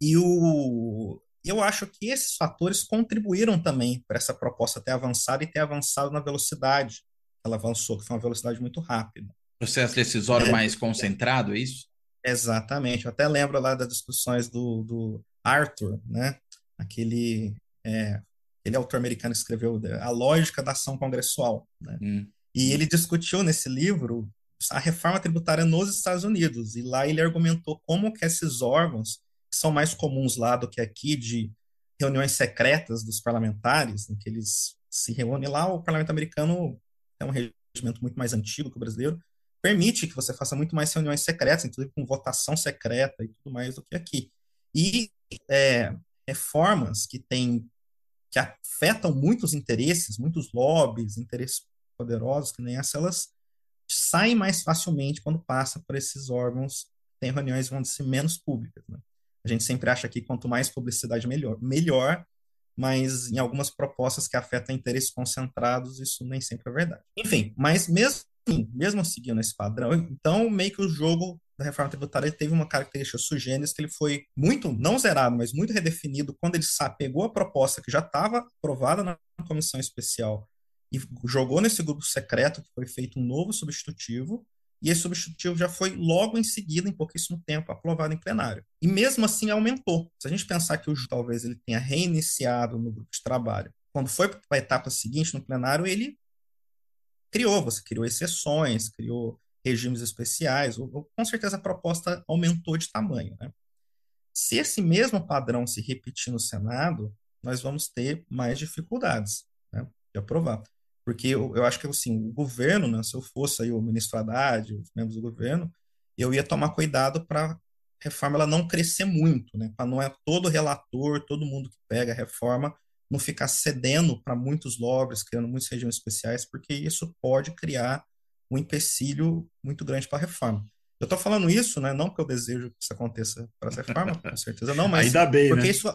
E o, eu acho que esses fatores contribuíram também para essa proposta ter avançado e ter avançado na velocidade ela avançou, que foi uma velocidade muito rápida. Processo decisório é, mais concentrado, é isso? Exatamente. Eu até lembro lá das discussões do, do Arthur, né? Aquele, é, aquele autor americano que escreveu A Lógica da Ação Congressual. Né? Hum. E ele discutiu nesse livro a reforma tributária nos Estados Unidos. E lá ele argumentou como que esses órgãos que são mais comuns lá do que aqui, de reuniões secretas dos parlamentares, em que eles se reúnem lá. O parlamento americano é um regimento muito mais antigo que o brasileiro, permite que você faça muito mais reuniões secretas, inclusive com votação secreta e tudo mais do que aqui. E é, reformas que têm que afetam muitos interesses, muitos lobbies, interesses poderosos, que nem essa, elas saem mais facilmente quando passa por esses órgãos, tem reuniões, vão ser menos públicas. Né? A gente sempre acha que quanto mais publicidade, melhor. Melhor, mas em algumas propostas que afetam interesses concentrados, isso nem sempre é verdade. Enfim, mas mesmo, mesmo seguindo esse padrão, então meio que o jogo da reforma tributária teve uma característica sugênis que ele foi muito, não zerado, mas muito redefinido quando ele pegou a proposta que já estava aprovada na comissão especial e jogou nesse grupo secreto que foi feito um novo substitutivo e esse substitutivo já foi logo em seguida, em pouquíssimo tempo, aprovado em plenário. E mesmo assim aumentou. Se a gente pensar que o talvez ele tenha reiniciado no grupo de trabalho, quando foi para a etapa seguinte no plenário, ele criou, você criou exceções, criou regimes especiais, ou, ou, com certeza a proposta aumentou de tamanho. Né? Se esse mesmo padrão se repetir no Senado, nós vamos ter mais dificuldades né, de aprovar. Porque eu, eu acho que assim, o governo, né, se eu fosse aí o ministro Haddad, os membros do governo, eu ia tomar cuidado para a reforma ela não crescer muito, né, para não é todo relator, todo mundo que pega a reforma não ficar cedendo para muitos lobbies, criando muitas regiões especiais, porque isso pode criar um empecilho muito grande para a reforma. Eu estou falando isso, né, não porque eu desejo que isso aconteça para essa reforma, com certeza não, mas Ainda bem, porque né? isso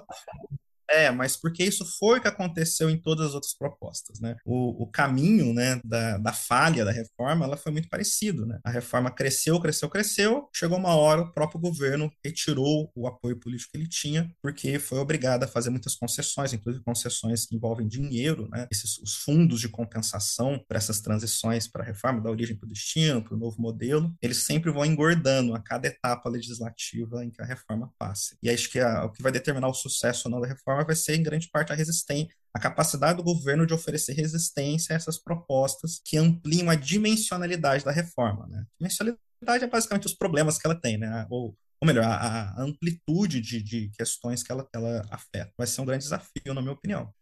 é, mas porque isso foi o que aconteceu em todas as outras propostas, né? O, o caminho, né, da, da falha da reforma, ela foi muito parecido, né? A reforma cresceu, cresceu, cresceu, chegou uma hora o próprio governo retirou o apoio político que ele tinha, porque foi obrigado a fazer muitas concessões, inclusive concessões que envolvem dinheiro, né? Esses, os fundos de compensação para essas transições para a reforma, da origem para o destino, para o novo modelo, eles sempre vão engordando a cada etapa legislativa em que a reforma passe. E acho que a, o que vai determinar o sucesso ou não da reforma vai ser em grande parte a resistência, a capacidade do governo de oferecer resistência a essas propostas que ampliam a dimensionalidade da reforma. Né? Dimensionalidade é basicamente os problemas que ela tem, né? ou, ou melhor, a, a amplitude de, de, questões que ela, ela afeta. Vai ser um grande desafio, na minha opinião.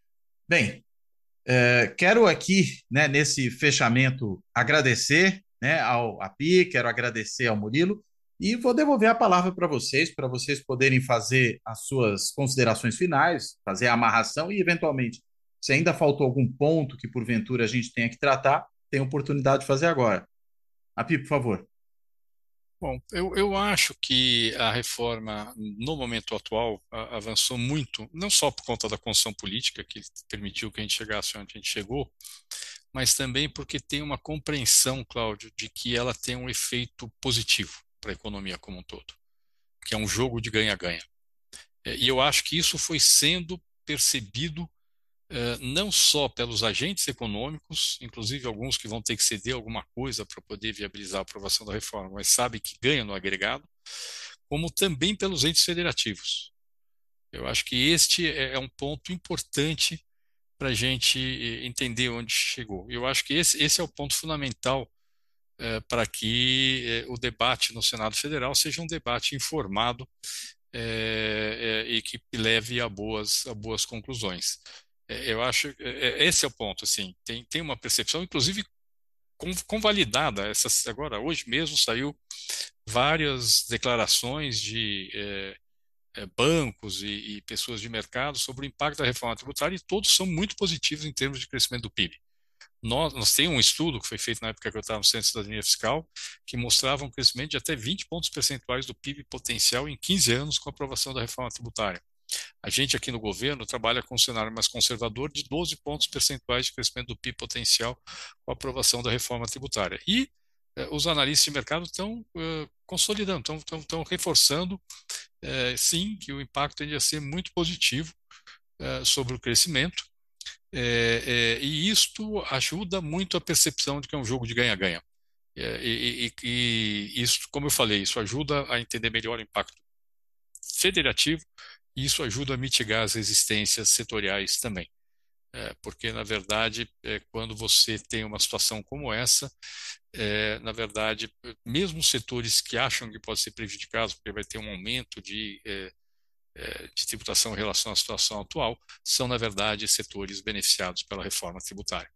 Bem, é, quero aqui, né, nesse fechamento, agradecer né, ao API, quero agradecer ao Murilo e vou devolver a palavra para vocês, para vocês poderem fazer as suas considerações finais, fazer a amarração e, eventualmente, se ainda faltou algum ponto que porventura a gente tenha que tratar, tem oportunidade de fazer agora. Api, por favor. Bom, eu, eu acho que a reforma, no momento atual, a, avançou muito, não só por conta da condição política, que permitiu que a gente chegasse onde a gente chegou, mas também porque tem uma compreensão, Cláudio, de que ela tem um efeito positivo para a economia como um todo, que é um jogo de ganha-ganha. É, e eu acho que isso foi sendo percebido é, não só pelos agentes econômicos, inclusive alguns que vão ter que ceder alguma coisa para poder viabilizar a aprovação da reforma, mas sabe que ganha no agregado, como também pelos entes federativos. Eu acho que este é, é um ponto importante para a gente entender onde chegou. Eu acho que esse, esse é o ponto fundamental é, para que é, o debate no Senado Federal seja um debate informado é, e que leve a boas, a boas conclusões. eu acho esse é o ponto, assim, tem, tem uma percepção, inclusive convalidada. Essa, agora, hoje mesmo saiu várias declarações de é, é, bancos e, e, pessoas de mercado sobre o impacto da reforma tributária e todos são muito positivos em termos de crescimento do PIB. Nós, nós temos um estudo que foi feito na época que eu estava no Centro de Cidadania Fiscal que mostrava um crescimento de até 20 pontos percentuais do PIB potencial em 15 anos com a aprovação da reforma tributária. A gente aqui no governo trabalha com um cenário mais conservador de 12 pontos percentuais de crescimento do PIB potencial com a aprovação da reforma tributária. E eh, os analistas de mercado estão eh, consolidando, estão, reforçando, eh, sim, que o impacto tende a ser muito positivo sobre o crescimento. E isto ajuda muito a percepção de que é um jogo de ganha-ganha. E, e, e, isso, como eu falei, isso ajuda a entender melhor o impacto federativo e isso ajuda a mitigar as resistências setoriais também. É, porque, na verdade, é, quando você tem uma situação como essa, é, na verdade, mesmo setores que acham que pode ser prejudicados, porque vai ter um aumento de, é, é, de tributação em relação à situação atual, são, na verdade, setores beneficiados pela reforma tributária.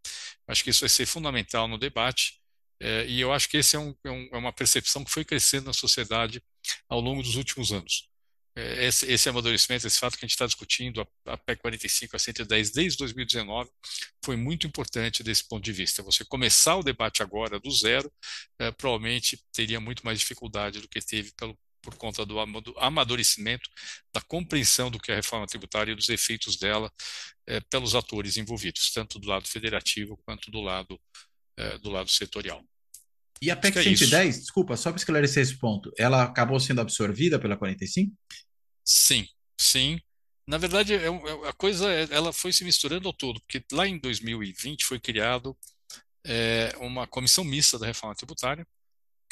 Acho que isso vai ser fundamental no debate, é, e eu acho que esse é, um, é uma percepção que foi crescendo na sociedade ao longo dos últimos anos. É, esse, esse amadurecimento, esse fato que a gente está discutindo, a, a PEC 45, a 110, desde 2019, foi muito importante desse ponto de vista. Você começar o debate agora do zero, é, provavelmente teria muito mais dificuldade do que teve pelo, por conta do amadurecimento, da compreensão do que é a reforma tributária e dos efeitos dela é, pelos atores envolvidos, tanto do lado federativo quanto do lado, é, do lado setorial. E a PEC 110, é desculpa, só para esclarecer esse ponto, ela acabou sendo absorvida pela 45? Sim, sim. Na verdade, é, é, a coisa ela foi se misturando ao todo, porque lá em 2020 foi criado é, uma comissão mista da reforma tributária,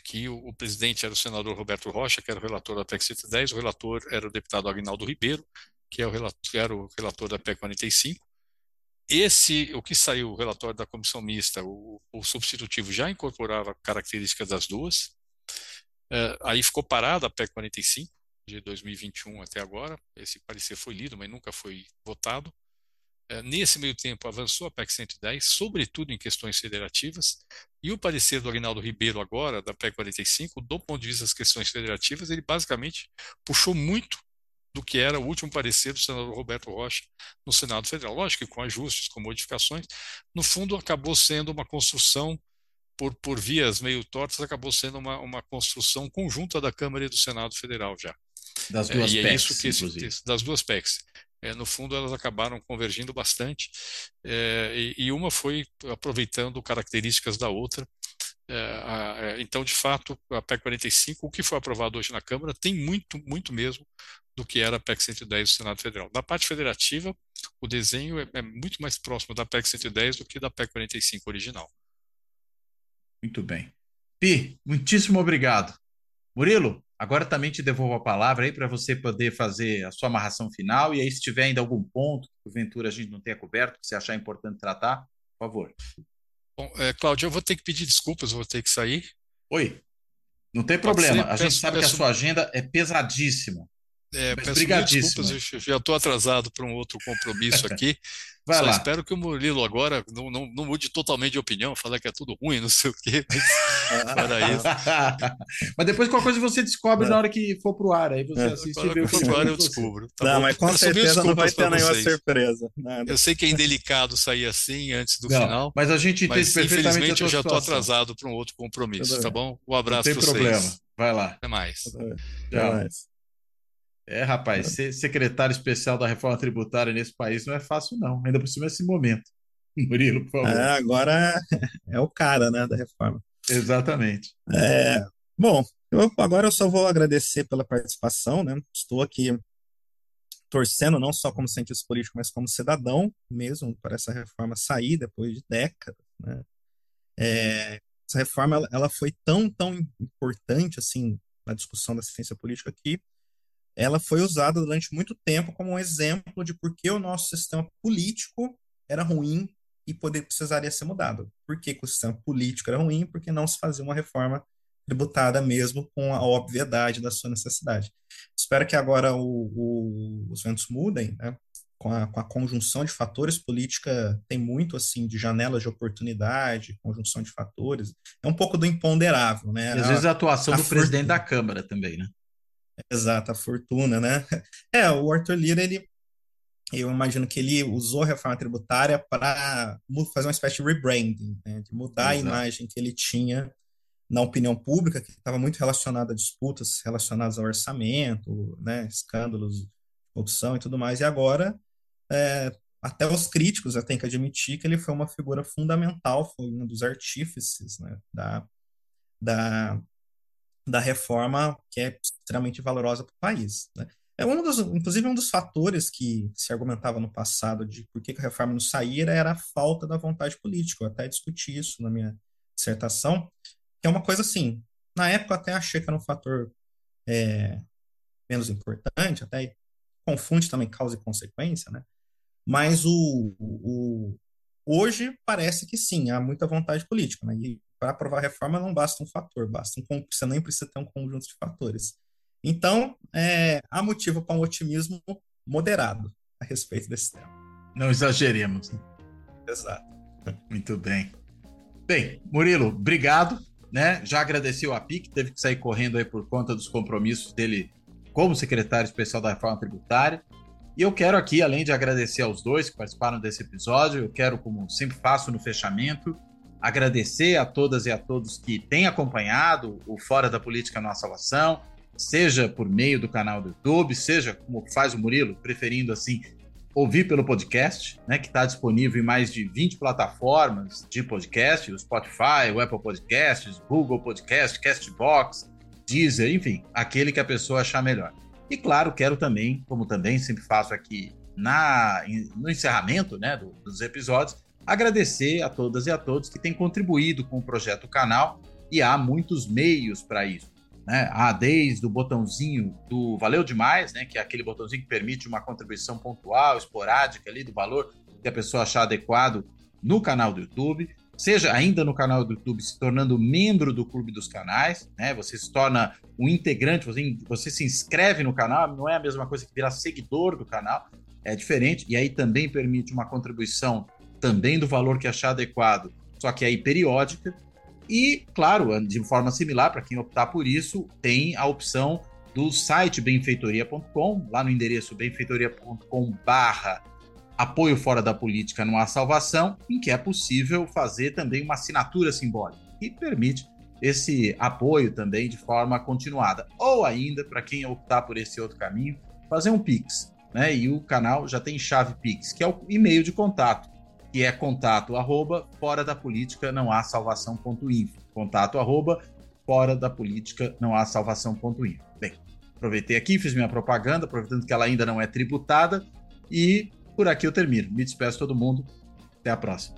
que o, o, presidente era o senador Roberto Rocha, que era o relator da PEC 110, o relator era o deputado Agnaldo Ribeiro, que, é o relator, que era o relator da PEC 45, esse, o que saiu, o relatório da comissão mista, o, o substitutivo já incorporava características das duas. É, aí ficou parada a PEC 45 de 2021 até agora. Esse parecer foi lido, mas nunca foi votado. É, nesse meio tempo avançou a PEC 110, sobretudo em questões federativas, e o parecer do Aguinaldo Ribeiro agora, da PEC 45, do ponto de vista das questões federativas, ele basicamente puxou muito do que era o último parecer do senador Roberto Rocha no Senado Federal. Lógico que com ajustes, com modificações, no fundo acabou sendo uma construção por, por vias meio tortas, acabou sendo uma, uma construção conjunta da Câmara e do Senado Federal já. Das é, duas é, PECs, é isso que esse, das duas PECs. É, no fundo, elas acabaram convergindo bastante, é, e, e, uma foi aproveitando características da outra. É, é, então, de fato, a PEC 45, o que foi aprovado hoje na Câmara, tem muito, muito mesmo do que era a PEC 110 do Senado Federal. Na parte federativa, o desenho é, é, muito mais próximo da PEC 110 do que da PEC 45 original. Muito bem. Pi, muitíssimo obrigado. Murilo, agora também te devolvo a palavra aí para você poder fazer a sua amarração final e aí se tiver ainda algum ponto que porventura a gente não tenha coberto, que você achar importante tratar, por favor. Bom, é, Cláudio, eu vou ter que pedir desculpas, vou ter que sair. Oi. Não tem problema. a gente sabe que a sua agenda é pesadíssima. É, peço desculpas, eu já estou atrasado para um outro compromisso [laughs] aqui. Vai Só lá. espero que o Murilo agora não, não, não, mude totalmente de opinião, falar que é tudo ruim, não sei o quê. [laughs] Mas, isso. [laughs] mas depois qualquer coisa você descobre é. na hora que for pro ar, aí você é. assiste e vê o que for ar eu descubro. Tá não, bom? mas com eu certeza não vai ter nenhuma surpresa. Nada. Eu sei que é indelicado sair assim antes do não, final. Mas a gente entende mas, perfeitamente Infelizmente eu já estou atrasado para um outro compromisso, tá bom? Um abraço para vocês. Não tem problema. Vai lá. Até mais. Até mais. É, rapaz, ser secretário especial da reforma tributária nesse país não é fácil, não. Ainda por cima desse momento. [laughs] Murilo, por favor. É, agora é o cara, né, da reforma. Exatamente. É, bom, eu, agora eu só vou agradecer pela participação, né? Estou aqui torcendo não só como cientista político, mas como cidadão mesmo para essa reforma sair depois de décadas, né? É, essa reforma ela, ela foi tão tão importante assim na discussão da ciência política que ela foi usada durante muito tempo como um exemplo de por que o nosso sistema político era ruim e poder, precisaria ser mudado. Por que, que o sistema político era ruim? Porque não se fazia uma reforma tributária mesmo com a obviedade da sua necessidade. Espero que agora o, o, os ventos mudem, né? com a, com a conjunção de fatores, política tem muito assim de janelas de oportunidade, conjunção de fatores. É um pouco do imponderável, né? Às a, vezes a atuação a do presidente da Câmara também, né? Exato, a fortuna, né? [laughs] É, o Arthur Lira, ele, eu imagino que ele usou a reforma tributária para fazer uma espécie de rebranding, né? de mudar Exato. a imagem que ele tinha na opinião pública, que estava muito relacionada a disputas relacionadas ao orçamento, né? escândalos corrupção e tudo mais, e agora é, até os críticos já têm que admitir que ele foi uma figura fundamental, foi um dos artífices né, da, da, da reforma que é extremamente valorosa para o país. Né? É um dos, inclusive, um dos fatores que se argumentava no passado de por que a reforma não saía era a falta da vontade política. Eu até discuti isso na minha dissertação, que é uma coisa assim, na época eu até achei que era um fator é, menos importante, até confunde também causa e consequência, né? Mas o, o, hoje parece que sim, há muita vontade política. Né? E para aprovar a reforma não basta um fator, basta um, você nem precisa ter um conjunto de fatores. Então, é, há motivo para um otimismo moderado a respeito desse tema. Não exageremos. Né? Exato. Muito bem. Bem, Murilo, obrigado. Né? Já agradeceu a PIC, teve que sair correndo aí por conta dos compromissos dele como secretário especial da reforma tributária. E eu quero aqui, além de agradecer aos dois que participaram desse episódio, eu quero, como sempre faço no fechamento, agradecer a todas e a todos que têm acompanhado o Fora da Política Nossa Salvação, seja por meio do canal do YouTube, seja como faz o Murilo, preferindo assim ouvir pelo podcast, né, que está disponível em mais de 20 plataformas de podcast, o Spotify, o Apple Podcasts, Google Podcast, Castbox, Deezer, enfim, aquele que a pessoa achar melhor. E claro, quero também, como também sempre faço aqui na, no encerramento né, do, dos episódios, agradecer a todas e a todos que têm contribuído com o projeto canal e há muitos meios para isso. Né? Há desde o botãozinho do Valeu Demais, né, que é aquele botãozinho que permite uma contribuição pontual, esporádica ali do valor que a pessoa achar adequado no canal do YouTube seja ainda no canal do YouTube, se tornando membro do Clube dos Canais, né? Você se torna um integrante, você, você se inscreve no canal, não é a mesma coisa que virar seguidor do canal, é diferente, e aí também permite uma contribuição também do valor que achar adequado, só que aí periódica. E, claro, de forma similar, para quem optar por isso, tem a opção do site benfeitoria.com, lá no endereço benfeitoria.com barra apoio fora da política não há salvação, em que é possível fazer também uma assinatura simbólica, que permite esse apoio também de forma continuada. Ou ainda, para quem optar por esse outro caminho, fazer um Pix. Né? E o canal já tem chave Pix, que é o e-mail de contato, que é contato arroba fora da política não há salvação.info. Contato arroba fora da política não há salvação.info. Bem, aproveitei aqui, fiz minha propaganda, aproveitando que ela ainda não é tributada, e por aqui eu termino. Me despeço todo mundo. Até a próxima.